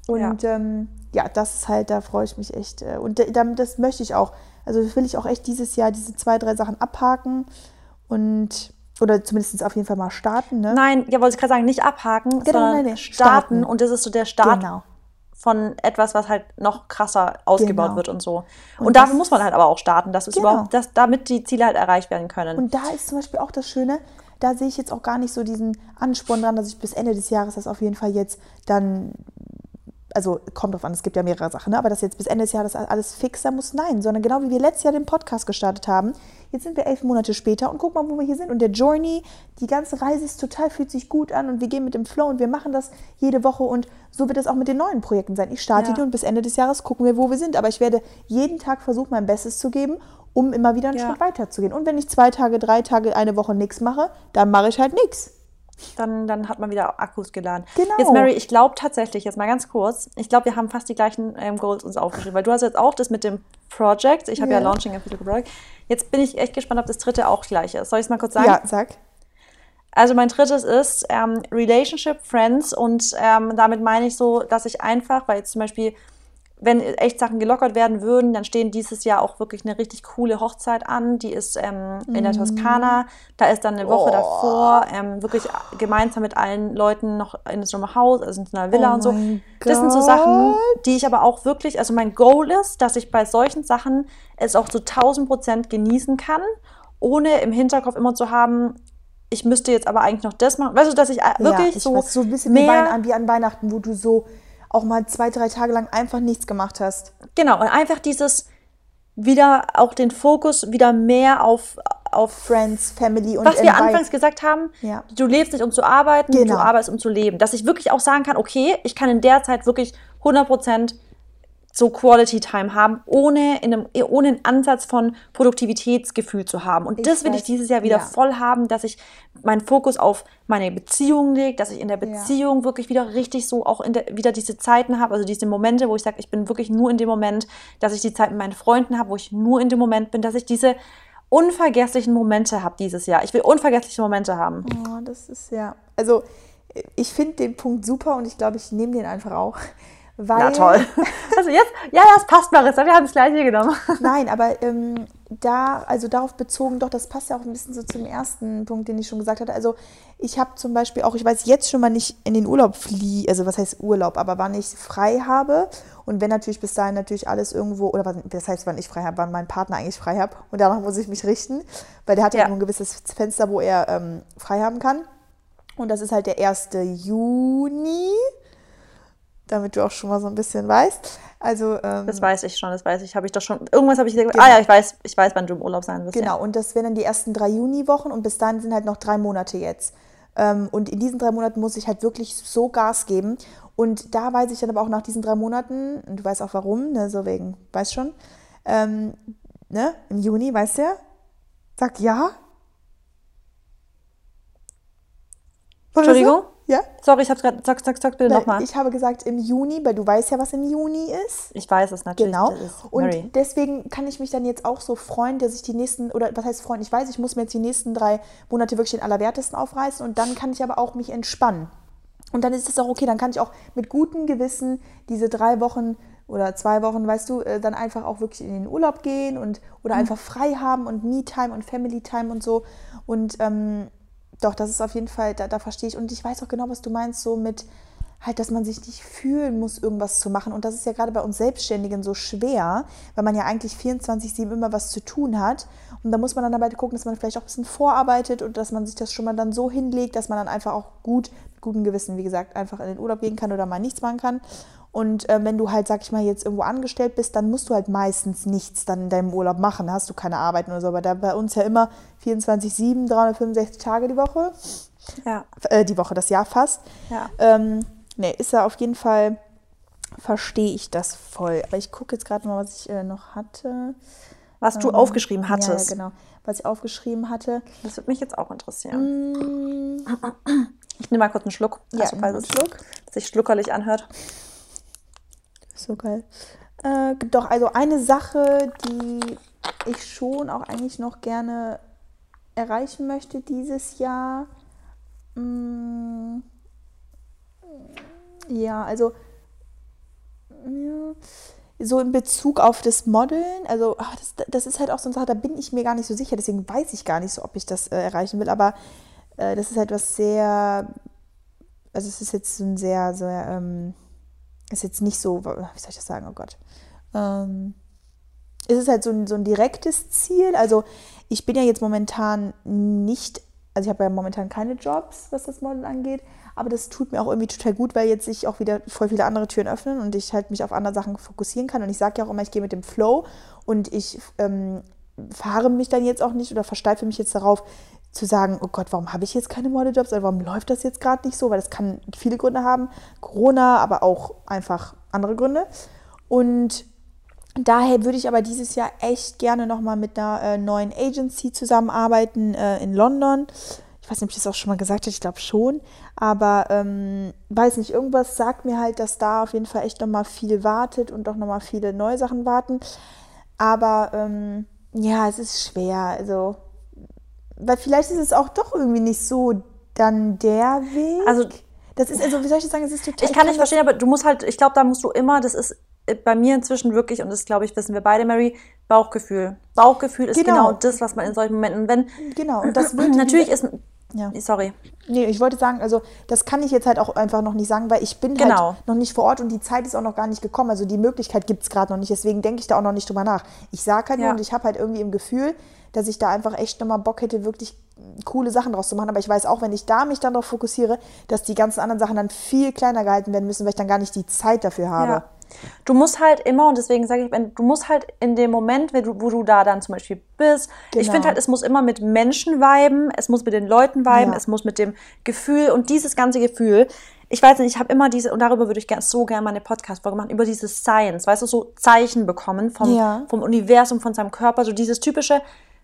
Und ja. Ähm, ja, das ist halt, da freue ich mich echt. Äh, und das möchte ich auch. Also will ich auch echt dieses Jahr diese zwei, drei Sachen abhaken und oder zumindest auf jeden Fall mal starten. Ne? Nein, ja, wollte ich gerade sagen, nicht abhaken, genau, sondern nein, nein, starten. starten. Und das ist so der Start genau. von etwas, was halt noch krasser ausgebaut Genau. wird und so. Und, Und dafür muss man halt aber auch starten, dass es Genau. überhaupt, dass, damit die Ziele halt erreicht werden können. Und da ist zum Beispiel auch das Schöne, da sehe ich jetzt auch gar nicht so diesen Ansporn dran, dass ich bis Ende des Jahres das auf jeden Fall jetzt dann, also kommt drauf an, es gibt ja mehrere Sachen, ne? aber dass jetzt bis Ende des Jahres alles fix sein muss, nein, sondern genau wie wir letztes Jahr den Podcast gestartet haben, jetzt sind wir elf Monate später und guck mal, wo wir hier sind und der Journey, die ganze Reise ist total, fühlt sich gut an und wir gehen mit dem Flow und wir machen das jede Woche und so wird es auch mit den neuen Projekten sein. Ich starte Ja. die und bis Ende des Jahres gucken wir, wo wir sind, aber ich werde jeden Tag versuchen, mein Bestes zu geben, um immer wieder einen Ja. Schritt weiterzugehen. Und wenn ich zwei Tage, drei Tage, eine Woche nichts mache, dann mache ich halt nichts. Dann, dann hat man wieder Akkus geladen. Genau. Jetzt, Mary, ich glaube tatsächlich, jetzt mal ganz kurz, ich glaube, wir haben fast die gleichen ähm, Goals uns aufgeschrieben, weil du hast jetzt auch das mit dem Project, ich habe ja. Ja. Launching a Physical Project. Jetzt bin ich echt gespannt, ob das dritte auch gleich ist. Soll ich es mal kurz sagen? Ja, sag. Also mein drittes ist ähm, Relationship, Friends und ähm, damit meine ich so, dass ich einfach, weil jetzt zum Beispiel, wenn echt Sachen gelockert werden würden, dann stehen dieses Jahr auch wirklich eine richtig coole Hochzeit an. Die ist ähm, in der Toskana. Da ist dann eine Woche Mhm. Oh. davor ähm, wirklich gemeinsam mit allen Leuten noch in so einem Haus, also in so einer Villa Oh und so. Das sind so Sachen, die ich aber auch wirklich, also mein Goal ist, dass ich bei solchen Sachen es auch zu 1000 Prozent genießen kann, ohne im Hinterkopf immer zu haben, ich müsste jetzt aber eigentlich noch das machen. Weißt du, dass ich äh, wirklich ja, ich so, weiß, so ein bisschen wie, mehr, Wein, wie an Weihnachten, wo du so auch mal zwei, drei Tage lang einfach nichts gemacht hast. genau, und einfach dieses wieder auch den Fokus wieder mehr auf, auf Friends, Family und was wir anfangs gesagt haben, Ja. du lebst nicht um zu arbeiten, Genau. du arbeitest um zu leben. Dass ich wirklich auch sagen kann, okay, ich kann in der Zeit wirklich 100% so Quality Time haben, ohne, in einem, ohne einen Ansatz von Produktivitätsgefühl zu haben. Und Ich das will ich dieses Jahr wieder ja. voll haben, dass ich meinen Fokus auf meine Beziehung lege, dass ich in der Beziehung wirklich wieder richtig so auch in der, wieder diese Zeiten habe, also diese Momente, wo ich sage, ich bin wirklich nur in dem Moment, dass ich die Zeit mit meinen Freunden habe, wo ich nur in dem Moment bin, dass ich diese unvergesslichen Momente habe dieses Jahr. Ich will unvergessliche Momente haben. Oh, das ist ja. Also, ich finde den Punkt super und ich glaube, ich nehme den einfach auch. Weil, Na toll. Also jetzt, ja, das passt, Marissa, wir haben das gleiche genommen. Nein, aber ähm, da, also darauf bezogen, doch, das passt ja auch ein bisschen so zum ersten Punkt, den ich schon gesagt hatte. Also ich habe zum Beispiel auch, ich weiß jetzt schon mal nicht in den Urlaub flieh, also was heißt Urlaub, aber wann ich frei habe und wenn natürlich bis dahin natürlich alles irgendwo, oder was, das heißt, wann ich frei habe, wann mein Partner eigentlich frei habe und danach muss ich mich richten, weil der hat ja, Ja. ein gewisses Fenster, wo er ähm, frei haben kann. Und das ist halt der 1. Juni, damit du auch schon mal so ein bisschen weißt. Also ähm, Das weiß ich schon, das weiß ich. Habe ich doch schon. Irgendwas habe ich gesagt. Genau. Ah ja, ich weiß, ich weiß, wann du im Urlaub sein wirst. Genau, und das wären dann die ersten drei Juniwochen und bis dahin sind halt noch drei Monate jetzt. Ähm, und in diesen drei Monaten muss ich halt wirklich so Gas geben. Und da weiß ich dann aber auch nach diesen drei Monaten, und du weißt auch warum, ne, so wegen, weißt schon, ähm, ne, im Juni, weißt du ja, sag ja. Ist Entschuldigung? Ja? Sorry, ich habe gerade. Sag, sag, sag bitte nochmal. Ich, Ich habe gesagt im Juni, weil du weißt ja, was im Juni ist. weiß es natürlich. Genau. Und Mary. deswegen kann ich mich dann jetzt auch so freuen, dass ich die nächsten, oder was heißt freuen, ich weiß, ich muss mir jetzt die nächsten drei Monate wirklich den Allerwertesten aufreißen und dann kann ich aber auch mich entspannen. Und dann ist es auch okay, dann kann ich auch mit gutem Gewissen diese drei Wochen oder zwei Wochen, weißt du, äh, dann einfach auch wirklich in den Urlaub gehen und oder einfach frei haben und Me-Time und Family-Time und so. Und ähm, doch, das ist auf jeden Fall, da, da verstehe ich. Und ich weiß auch genau, was du meinst, so mit halt, dass man sich nicht fühlen muss, irgendwas zu machen. Und das ist ja gerade bei uns Selbstständigen so schwer, weil man ja eigentlich 24-7 immer was zu tun hat. Und da muss man dann dabei gucken, dass man vielleicht auch ein bisschen vorarbeitet und dass man sich das schon mal dann so hinlegt, dass man dann einfach auch gut, mit gutem Gewissen, wie gesagt, einfach in den Urlaub gehen kann oder mal nichts machen kann. Und äh, wenn du halt, sag ich mal, jetzt irgendwo angestellt bist, dann musst du halt meistens nichts dann in deinem Urlaub machen. Da hast du keine Arbeit oder so. Aber da bei uns ja immer 24-7, 365 Tage die Woche. Ja. Äh, die Woche, das Jahr fast. Ja. Ähm, nee, ist ja auf jeden Fall, verstehe ich das voll. Aber ich gucke jetzt gerade mal, was ich äh, noch hatte. Was du aufgeschrieben Ja, ja, hattest. genau. Was ich aufgeschrieben hatte. Das würde mich jetzt auch interessieren. Ich nehme mal kurz einen Schluck. Ja, also, falls einen es Schluck. sich schluckerlich anhört. So geil. Äh, doch, also eine Sache, die ich schon auch eigentlich noch gerne erreichen möchte dieses Jahr. Mm, ja, also ja, so in Bezug auf das Modeln, also ach, das, das ist halt auch so eine Sache, da bin ich mir gar nicht so sicher, deswegen weiß ich gar nicht so, ob ich das äh, erreichen will, aber äh, das ist halt was sehr, also es ist jetzt so ein sehr, sehr, ähm, ist jetzt nicht so, wie soll ich das sagen, oh Gott. Ähm, es ist halt so ein, so ein direktes Ziel. Also ich bin ja jetzt momentan nicht, also ich habe ja momentan keine Jobs, was das Model angeht, aber das tut mir auch irgendwie total gut, weil jetzt sich auch wieder voll viele andere Türen öffnen und ich halt mich auf andere Sachen fokussieren kann. Und ich sage ja auch immer, ich gehe mit dem Flow und ich ähm, fahre mich dann jetzt auch nicht oder versteife mich jetzt darauf, zu sagen, oh Gott, warum habe ich jetzt keine Modeljobs oder warum läuft das jetzt gerade nicht so, weil das kann viele Gründe haben, Corona, aber auch einfach andere Gründe. Und daher würde ich aber dieses Jahr echt gerne nochmal mit einer äh, neuen Agency zusammenarbeiten äh, in London. Ich weiß nicht, ob ich das auch schon mal gesagt habe, ich glaube schon. Aber ähm, weiß nicht, irgendwas sagt mir halt, dass da auf jeden Fall echt nochmal viel wartet und auch nochmal viele neue Sachen warten. Aber ähm, ja, es ist schwer. Also weil vielleicht ist es auch doch irgendwie nicht so dann der Weg. Also, das ist, also, wie soll ich das sagen, es ist total. Ich kann nicht verstehen, aber du musst halt, ich glaube, da musst du immer, das ist bei mir inzwischen wirklich, und das glaube ich, wissen wir beide, Mary, Bauchgefühl. Bauchgefühl ist genau, genau das, was man in solchen Momenten, wenn. Genau, und das wird. Natürlich ist. Ja. Sorry. Nee, ich wollte sagen, also das kann ich jetzt halt auch einfach noch nicht sagen, weil ich bin genau. halt noch nicht vor Ort und die Zeit ist auch noch gar nicht gekommen. Also die Möglichkeit gibt es gerade noch nicht, deswegen denke ich da auch noch nicht drüber nach. Ich sage halt ja. nur und ich habe halt irgendwie im Gefühl, dass ich da einfach echt nochmal Bock hätte, wirklich coole Sachen draus zu machen. Aber ich weiß auch, wenn ich da mich dann darauf fokussiere, dass die ganzen anderen Sachen dann viel kleiner gehalten werden müssen, weil ich dann gar nicht die Zeit dafür habe. Ja. Du musst halt immer, und deswegen sage ich, du musst halt in dem Moment, wo du, wo du da dann zum Beispiel bist, genau. ich finde halt, es muss immer mit Menschen viben, es muss mit den Leuten viben, ja. es muss mit dem Gefühl und dieses ganze Gefühl, ich weiß nicht, ich habe immer diese, und darüber würde ich gern, so gerne mal eine Podcast-Folge machen, über dieses Science, weißt du, so Zeichen bekommen vom, ja. vom Universum, von seinem Körper, so dieses typische,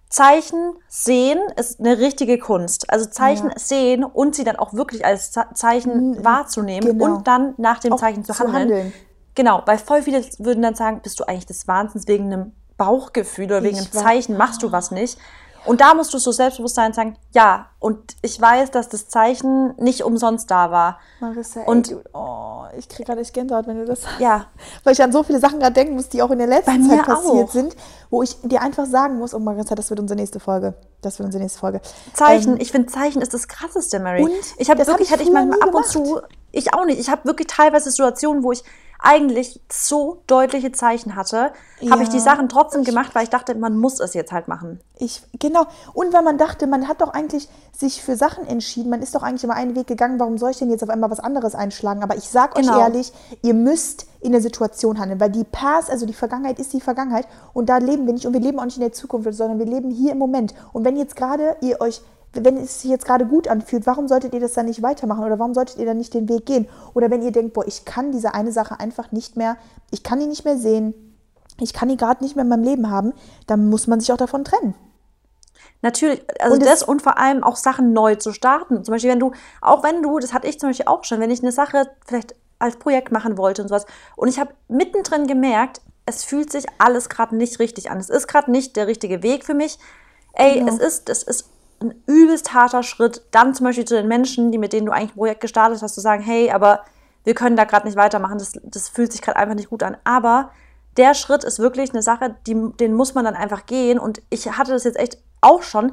Zeichen sehen ist eine richtige Kunst. Also Zeichen ja. sehen und sie dann auch wirklich als Zeichen mhm. wahrzunehmen genau. und dann nach dem auch Zeichen zu handeln. zu handeln. Genau, weil voll viele würden dann sagen, bist du eigentlich des Wahnsinns wegen einem Bauchgefühl oder wegen einem Zeichen, machst du was nicht. Und da musst du so Selbstbewusstsein sagen, ja, und ich weiß, dass das Zeichen nicht umsonst da war. Marissa, und ey, oh, ich kriege gerade echt Gänsehaut, wenn du das sagst. Ja. Weil ich an so viele Sachen gerade denken muss, die auch in der letzten Zeit passiert auch. sind, wo ich dir einfach sagen muss, oh Marissa, das wird unsere nächste Folge. Das wird unsere nächste Folge. Zeichen, ähm, ich finde Zeichen ist das krasseste, Mary. Und ich habe wirklich, hab ich hätte ich manchmal ab und zu, ich auch nicht, ich habe wirklich teilweise Situationen, wo ich eigentlich so deutliche Zeichen hatte, ja, habe ich die Sachen trotzdem gemacht, weil ich dachte, man muss es jetzt halt machen. Ich, genau. Und weil man dachte, man hat doch eigentlich sich für Sachen entschieden, man ist doch eigentlich immer einen Weg gegangen, warum soll ich denn jetzt auf einmal was anderes einschlagen? Aber ich sag genau. euch ehrlich, ihr müsst in der Situation handeln, weil die Past, also die Vergangenheit ist die Vergangenheit und da leben wir nicht und wir leben auch nicht in der Zukunft, sondern wir leben hier im Moment. Und wenn jetzt gerade ihr euch wenn es sich jetzt gerade gut anfühlt, warum solltet ihr das dann nicht weitermachen oder warum solltet ihr dann nicht den Weg gehen? Oder wenn ihr denkt, boah, ich kann diese eine Sache einfach nicht mehr, ich kann die nicht mehr sehen, ich kann die gerade nicht mehr in meinem Leben haben, dann muss man sich auch davon trennen. Natürlich, also und das und vor allem auch Sachen neu zu starten. Zum Beispiel, wenn du, auch wenn du, das hatte ich zum Beispiel auch schon, wenn ich eine Sache vielleicht als Projekt machen wollte und sowas und ich habe mittendrin gemerkt, es fühlt sich alles gerade nicht richtig an. Es ist gerade nicht der richtige Weg für mich. Ey, genau. es ist, es ist ein übelst harter Schritt, dann zum Beispiel zu den Menschen, die mit denen du eigentlich ein Projekt gestartet hast, zu sagen, hey, aber wir können da gerade nicht weitermachen, das, das fühlt sich gerade einfach nicht gut an. Aber der Schritt ist wirklich eine Sache, die, den muss man dann einfach gehen. Und ich hatte das jetzt echt auch schon,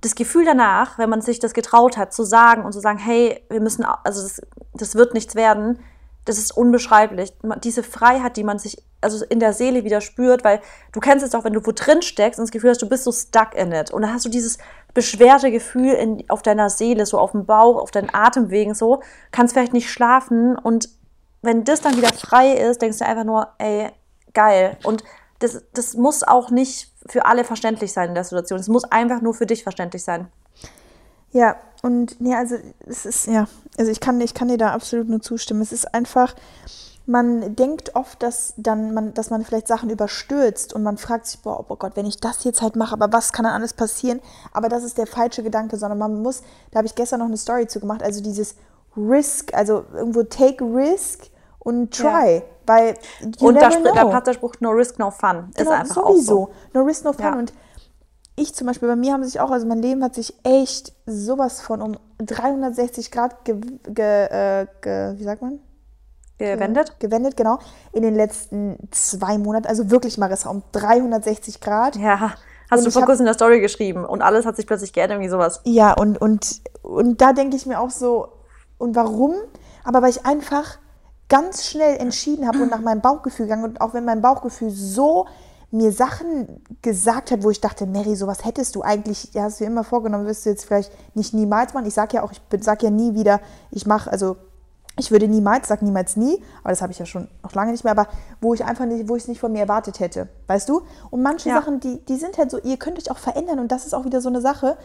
das Gefühl danach, wenn man sich das getraut hat, zu sagen und zu sagen, hey, wir müssen, also das, das wird nichts werden, das ist unbeschreiblich. Diese Freiheit, die man sich also in der Seele wieder spürt, weil du kennst es auch, wenn du wo drin steckst und das Gefühl hast, du bist so stuck in it. Und dann hast du dieses beschwerte Gefühl in, auf deiner Seele, so auf dem Bauch, auf deinen Atemwegen so, kannst vielleicht nicht schlafen und wenn das dann wieder frei ist, denkst du einfach nur, ey, geil. Und das, das muss auch nicht für alle verständlich sein in der Situation. Es muss einfach nur für dich verständlich sein. Ja, und nee, also es ist, ja, also ich kann, ich kann dir da absolut nur zustimmen. Es ist einfach, man denkt oft, dass dann man, dass man vielleicht Sachen überstürzt und man fragt sich, boah, oh Gott, wenn ich das jetzt halt mache, aber was kann dann alles passieren? Aber das ist der falsche Gedanke, sondern man muss, da habe ich gestern noch eine Story zu gemacht, also dieses Risk, also irgendwo take risk und try, ja. weil und da, da passt der Spruch No risk, no fun, genau, ist einfach sowieso. auch so. No risk, no fun ja. und ich zum Beispiel, bei mir haben sich auch, also mein Leben hat sich echt sowas von um 360 Grad ge, ge, äh, ge wie sagt man? Gewendet? Gewendet, genau. In den letzten zwei Monaten. Also wirklich, Marissa, um 360 Grad. Ja. Hast und du vor kurzem in der Story geschrieben und alles hat sich plötzlich geändert, irgendwie sowas. Ja, und, und, und da denke ich mir auch so, und warum? Aber weil ich einfach ganz schnell entschieden habe und nach meinem Bauchgefühl gegangen und auch wenn mein Bauchgefühl so mir Sachen gesagt hat, wo ich dachte, Mary, sowas hättest du eigentlich, ja, hast du dir immer vorgenommen, wirst du jetzt vielleicht nicht niemals machen. Ich sage ja auch, ich sage ja nie wieder, ich mache, also ich würde niemals, sag niemals nie, aber das habe ich ja schon noch lange nicht mehr, aber wo ich einfach nicht, wo ich es nicht von mir erwartet hätte, weißt du? Und manche ja. Sachen, die, die sind halt so, ihr könnt euch auch verändern und das ist auch wieder so eine Sache.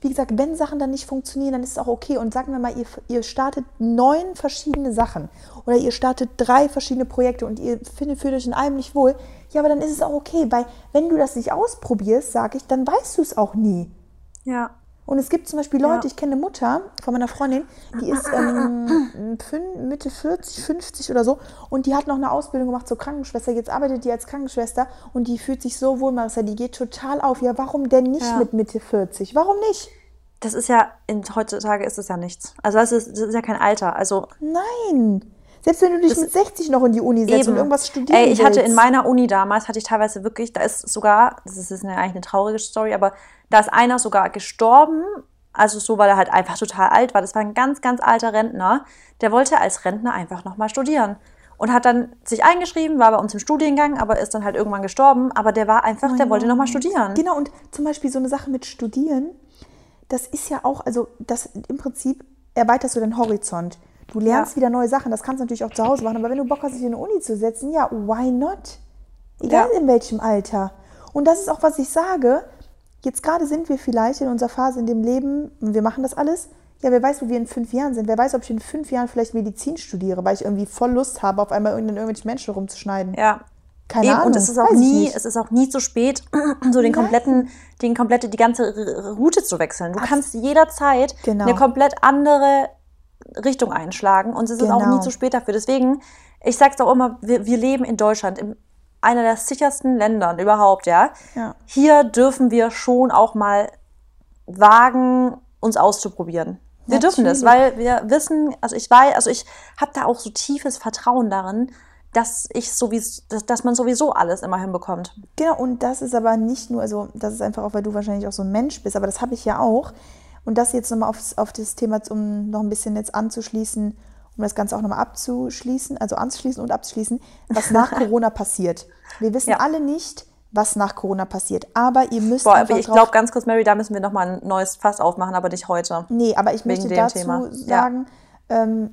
Wie gesagt, wenn Sachen dann nicht funktionieren, dann ist es auch okay. Und sagen wir mal, ihr, ihr startet neun verschiedene Sachen oder ihr startet drei verschiedene Projekte und ihr findet, fühlt euch in einem nicht wohl, ja, aber dann ist es auch okay, weil wenn du das nicht ausprobierst, sage ich, dann weißt du es auch nie. Ja. Und es gibt zum Beispiel Leute, ja. ich kenne eine Mutter von meiner Freundin, die ist ähm, Mitte 40, 50 oder so und die hat noch eine Ausbildung gemacht zur Krankenschwester. Jetzt arbeitet die als Krankenschwester und die fühlt sich so wohl, Marissa, die geht total auf. Ja, warum denn nicht ja. mit Mitte 40? Warum nicht? Das ist ja, in, heutzutage ist es ja nichts. Also das ist, das ist ja kein Alter. Also Nein. Selbst wenn du dich das mit 60 noch in die Uni setzt eben. und irgendwas studierst. Ey, ich willst. hatte in meiner Uni damals, hatte ich teilweise wirklich, da ist sogar, das ist eine, eigentlich eine traurige Story, aber da ist einer sogar gestorben, also so, weil er halt einfach total alt war. Das war ein ganz, ganz alter Rentner. Der wollte als Rentner einfach nochmal studieren. Und hat dann sich eingeschrieben, war bei uns im Studiengang, aber ist dann halt irgendwann gestorben. Aber der war einfach, oh der wollte nochmal studieren. Genau, und zum Beispiel so eine Sache mit Studieren, das ist ja auch, also das im Prinzip erweiterst du deinen Horizont. Du lernst ja. wieder neue Sachen. Das kannst du natürlich auch zu Hause machen. Aber wenn du Bock hast, dich in eine Uni zu setzen, ja, why not? Egal ja. in welchem Alter. Und das ist auch, was ich sage Jetzt gerade sind wir vielleicht in unserer Phase in dem Leben, wir machen das alles. Ja, wer weiß, wo wir in fünf Jahren sind. Wer weiß, ob ich in fünf Jahren vielleicht Medizin studiere, weil ich irgendwie voll Lust habe, auf einmal irgendwelche Menschen rumzuschneiden. Ja. Keine Eben, Ahnung. Und es ist auch nie, es ist auch nie zu spät, so den kompletten, den komplette, die ganze Route zu wechseln. Du Ach, kannst jederzeit genau. eine komplett andere Richtung einschlagen und es ist genau. auch nie genau. zu spät dafür. Deswegen, ich sag's auch immer, wir, wir leben in Deutschland, im einer der sichersten Ländern überhaupt, ja. ja. Hier dürfen wir schon auch mal wagen, uns auszuprobieren. Wir Natürlich. dürfen das, weil wir wissen, also ich weiß, also ich habe da auch so tiefes Vertrauen darin, dass ich sowieso, dass, dass man sowieso alles immer hinbekommt. Genau, und das ist aber nicht nur, also das ist einfach auch, weil du wahrscheinlich auch so ein Mensch bist, aber das habe ich ja auch. Und das jetzt nochmal auf, auf das Thema, um noch ein bisschen jetzt anzuschließen, um das Ganze auch nochmal abzuschließen, also anzuschließen und abzuschließen, was nach Corona passiert. Wir wissen ja. alle nicht, was nach Corona passiert. Aber ihr müsst Boah, einfach ich glaube ganz kurz, Mary, da müssen wir nochmal ein neues Fass aufmachen, aber nicht heute. Nee, aber ich möchte dazu Thema. sagen, ja. ähm,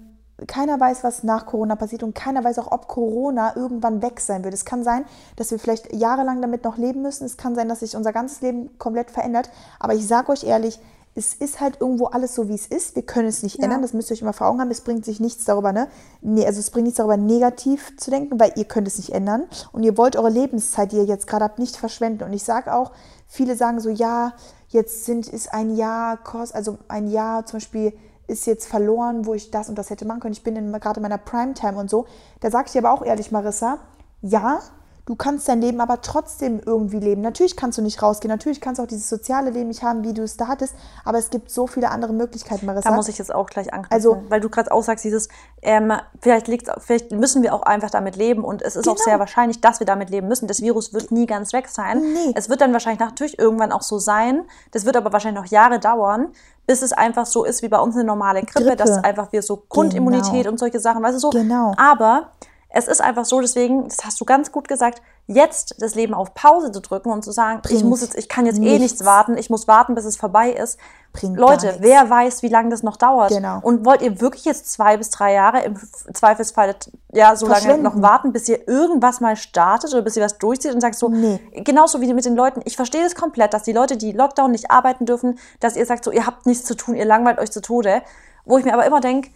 keiner weiß, was nach Corona passiert und keiner weiß auch, ob Corona irgendwann weg sein wird. Es kann sein, dass wir vielleicht jahrelang damit noch leben müssen. Es kann sein, dass sich unser ganzes Leben komplett verändert. Aber ich sage euch ehrlich, es ist halt irgendwo alles so, wie es ist. Wir können es nicht ja. ändern. Das müsst ihr euch immer vor Augen haben. Es bringt sich nichts darüber, ne? Nee, also es bringt nichts darüber, negativ zu denken, weil ihr könnt es nicht ändern. Und ihr wollt eure Lebenszeit, die ihr jetzt gerade habt, nicht verschwenden. Und ich sage auch, viele sagen so, ja, jetzt sind, ist ein Jahr, also ein Jahr zum Beispiel ist jetzt verloren, wo ich das und das hätte machen können. Ich bin gerade in meiner Primetime und so. Da sage ich dir aber auch ehrlich, Marissa, ja, Du kannst dein Leben aber trotzdem irgendwie leben. Natürlich kannst du nicht rausgehen, natürlich kannst du auch dieses soziale Leben nicht haben, wie du es da hattest, aber es gibt so viele andere Möglichkeiten, Marissa. Da muss ich jetzt auch gleich anknüpfen, also, weil du gerade auch sagst, dieses, ähm, vielleicht, liegt, vielleicht müssen wir auch einfach damit leben und es ist genau. auch sehr wahrscheinlich, dass wir damit leben müssen. Das Virus wird nie ganz weg sein. Nee. Es wird dann wahrscheinlich natürlich irgendwann auch so sein, das wird aber wahrscheinlich noch Jahre dauern, bis es einfach so ist wie bei uns eine normale Grippe, Grippe. dass einfach wir so Grundimmunität genau. und solche Sachen, weißt du so. Genau. Aber es ist einfach so, deswegen, das hast du ganz gut gesagt, jetzt das Leben auf Pause zu drücken und zu sagen, Bringt ich muss jetzt, ich kann jetzt nichts. eh nichts warten, ich muss warten, bis es vorbei ist. Bringt Leute, wer weiß, wie lange das noch dauert? Genau. Und wollt ihr wirklich jetzt zwei bis drei Jahre im Zweifelsfall ja so lange noch warten, bis ihr irgendwas mal startet oder bis ihr was durchzieht und sagt so, nee. genauso wie mit den Leuten, ich verstehe das komplett, dass die Leute, die Lockdown nicht arbeiten dürfen, dass ihr sagt so, ihr habt nichts zu tun, ihr langweilt euch zu Tode. Wo ich mir aber immer denke,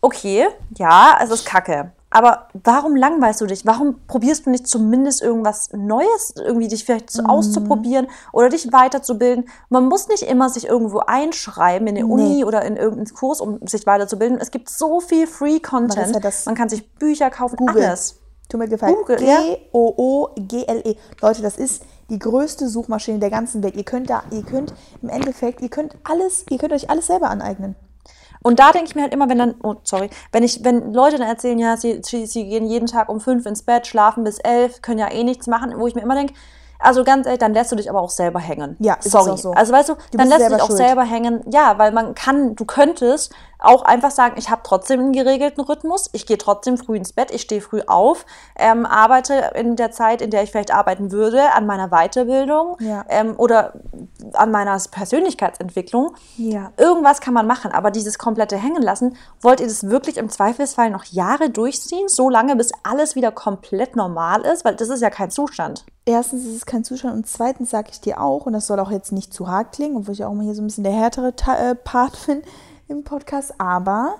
okay, ja, es ist kacke. Aber warum langweilst du dich? Warum probierst du nicht zumindest irgendwas Neues, irgendwie dich vielleicht mhm. auszuprobieren oder dich weiterzubilden? Man muss nicht immer sich irgendwo einschreiben in eine nee. Uni oder in irgendeinen Kurs, um sich weiterzubilden. Es gibt so viel Free Content. Man, ja Man kann sich Bücher kaufen, Google. alles. Tut mir gefallen. G-O-O-G-L-E. Leute, das ist die größte Suchmaschine der ganzen Welt. Ihr könnt da, ihr könnt im Endeffekt, ihr könnt alles, ihr könnt euch alles selber aneignen. Und da denke ich mir halt immer, wenn dann, oh, sorry, wenn ich, wenn Leute dann erzählen, ja, sie, sie gehen jeden Tag um fünf ins Bett, schlafen bis elf, können ja eh nichts machen, wo ich mir immer denke, also ganz ehrlich, dann lässt du dich aber auch selber hängen. Ja, ist sorry. So. Also weißt du, du dann lässt du dich auch schuld. selber hängen. Ja, weil man kann, du könntest auch einfach sagen, ich habe trotzdem einen geregelten Rhythmus, ich gehe trotzdem früh ins Bett, ich stehe früh auf, ähm, arbeite in der Zeit, in der ich vielleicht arbeiten würde, an meiner Weiterbildung Ja. ähm, oder an meiner Persönlichkeitsentwicklung. Ja. Irgendwas kann man machen, aber dieses komplette Hängen lassen, wollt ihr das wirklich im Zweifelsfall noch Jahre durchziehen, so lange, bis alles wieder komplett normal ist? Weil das ist ja kein Zustand. erstens ist es kein Zustand und zweitens sage ich dir auch, und das soll auch jetzt nicht zu hart klingen, obwohl ich auch mal hier so ein bisschen der härtere Ta äh, Part bin im Podcast, aber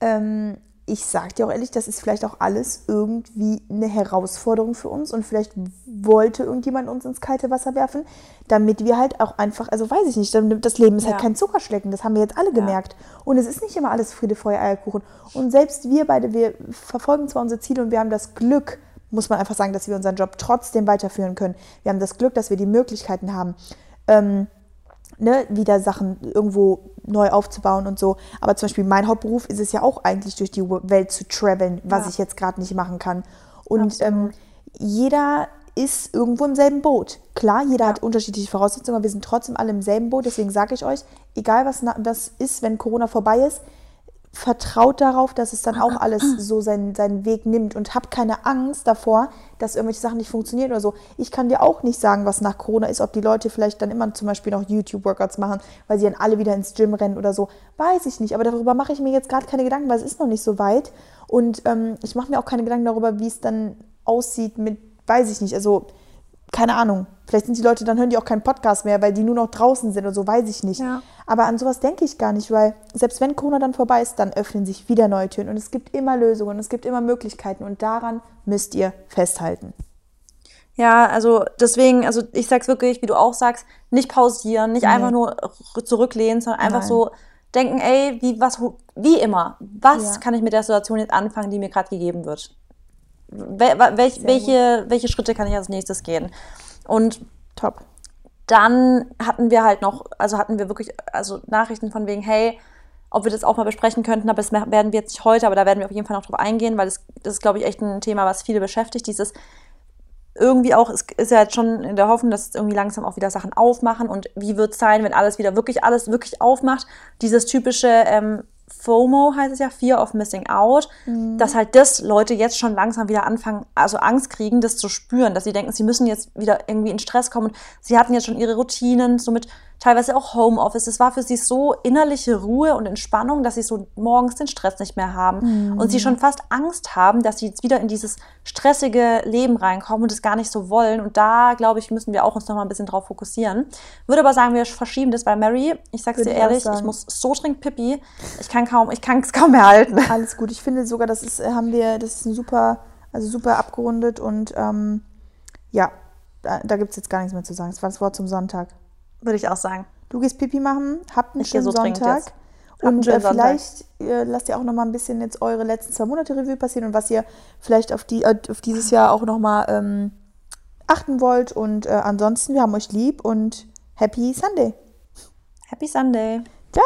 ähm, ich sage dir auch ehrlich, das ist vielleicht auch alles irgendwie eine Herausforderung für uns und vielleicht wollte irgendjemand uns ins kalte Wasser werfen, damit wir halt auch einfach, also weiß ich nicht, das Leben ist Ja. halt kein Zuckerschlecken, das haben wir jetzt alle gemerkt. Und es ist nicht immer alles Friede, Feuer, Eierkuchen. Und selbst wir beide, wir verfolgen zwar unsere Ziele und wir haben das Glück, muss man einfach sagen, dass wir unseren Job trotzdem weiterführen können. Wir haben das Glück, dass wir die Möglichkeiten haben, ähm, ne, wieder Sachen irgendwo neu aufzubauen und so. Aber zum Beispiel mein Hauptberuf ist es ja auch eigentlich durch die Welt zu traveln, was Ja. ich jetzt gerade nicht machen kann. Und ähm, jeder ist irgendwo im selben Boot. Klar, jeder hat unterschiedliche Voraussetzungen, aber wir sind trotzdem alle im selben Boot. Deswegen sage ich euch, egal was, was ist, wenn Corona vorbei ist, vertraut darauf, dass es dann auch alles so seinen, seinen Weg nimmt und habt keine Angst davor, dass irgendwelche Sachen nicht funktionieren oder so. Ich kann dir auch nicht sagen, was nach Corona ist, ob die Leute vielleicht dann immer zum Beispiel noch YouTube-Workouts machen, weil sie dann alle wieder ins Gym rennen oder so. Weiß ich nicht, aber darüber mache ich mir jetzt gerade keine Gedanken, weil es ist noch nicht so weit. Und ähm, ich mache mir auch keine Gedanken darüber, wie es dann aussieht mit, weiß ich nicht, also keine Ahnung. Vielleicht sind die Leute, dann hören die auch keinen Podcast mehr, weil die nur noch draußen sind oder so, weiß ich nicht. Ja. Aber an sowas denke ich gar nicht, weil selbst wenn Corona dann vorbei ist, dann öffnen sich wieder neue Türen und es gibt immer Lösungen, und es gibt immer Möglichkeiten und daran müsst ihr festhalten. Ja, also deswegen, also ich sag's wirklich, wie du auch sagst, nicht pausieren, nicht einfach nur zurücklehnen, sondern einfach Nein. so denken, ey, wie, was, wie immer, was Ja. kann ich mit der Situation jetzt anfangen, die mir gerade gegeben wird? Wel, wel, welch, welche, welche Schritte kann ich als nächstes gehen? Und Top. dann hatten wir halt noch, also hatten wir wirklich, also Nachrichten von wegen, hey, ob wir das auch mal besprechen könnten, aber das werden wir jetzt nicht heute, aber da werden wir auf jeden Fall noch drauf eingehen, weil das, das ist, glaube ich, echt ein Thema, was viele beschäftigt. Dieses irgendwie auch, es ist ja jetzt schon in der Hoffnung, dass irgendwie langsam auch wieder Sachen aufmachen und wie wird es sein, wenn alles wieder wirklich alles wirklich aufmacht. Dieses typische ähm, FOMO heißt es ja, Fear of Missing Out, dass halt das Leute jetzt schon langsam wieder anfangen, also Angst kriegen, das zu spüren, dass sie denken, sie müssen jetzt wieder irgendwie in Stress kommen. Und sie hatten jetzt schon ihre Routinen, somit teilweise auch Homeoffice. Es war für sie so innerliche Ruhe und Entspannung, dass sie so morgens den Stress nicht mehr haben und sie schon fast Angst haben, dass sie jetzt wieder in dieses stressige Leben reinkommen und es gar nicht so wollen. Und da, glaube ich, müssen wir auch uns noch mal ein bisschen drauf fokussieren. Würde aber sagen, wir verschieben das, weil Mary, ich sag's Würde dir ehrlich, ich muss so dringend Pipi. Ich kann kaum, ich kann es kaum mehr halten. Alles gut. Ich finde sogar, das ist, äh, haben wir, das ist ein super, also super abgerundet und ähm, ja, da, da gibt es jetzt gar nichts mehr zu sagen. Das war das Wort zum Sonntag. Würde ich auch sagen. Du gehst Pipi machen, habt einen Ich schönen so Sonntag. Und äh, vielleicht äh, lasst ihr auch noch mal ein bisschen jetzt eure letzten zwei Monate Revue passieren und was ihr vielleicht auf, die, äh, auf dieses Jahr auch noch mal ähm, achten wollt. Und äh, ansonsten, wir haben euch lieb und Happy Sunday. Happy Sunday. Ciao!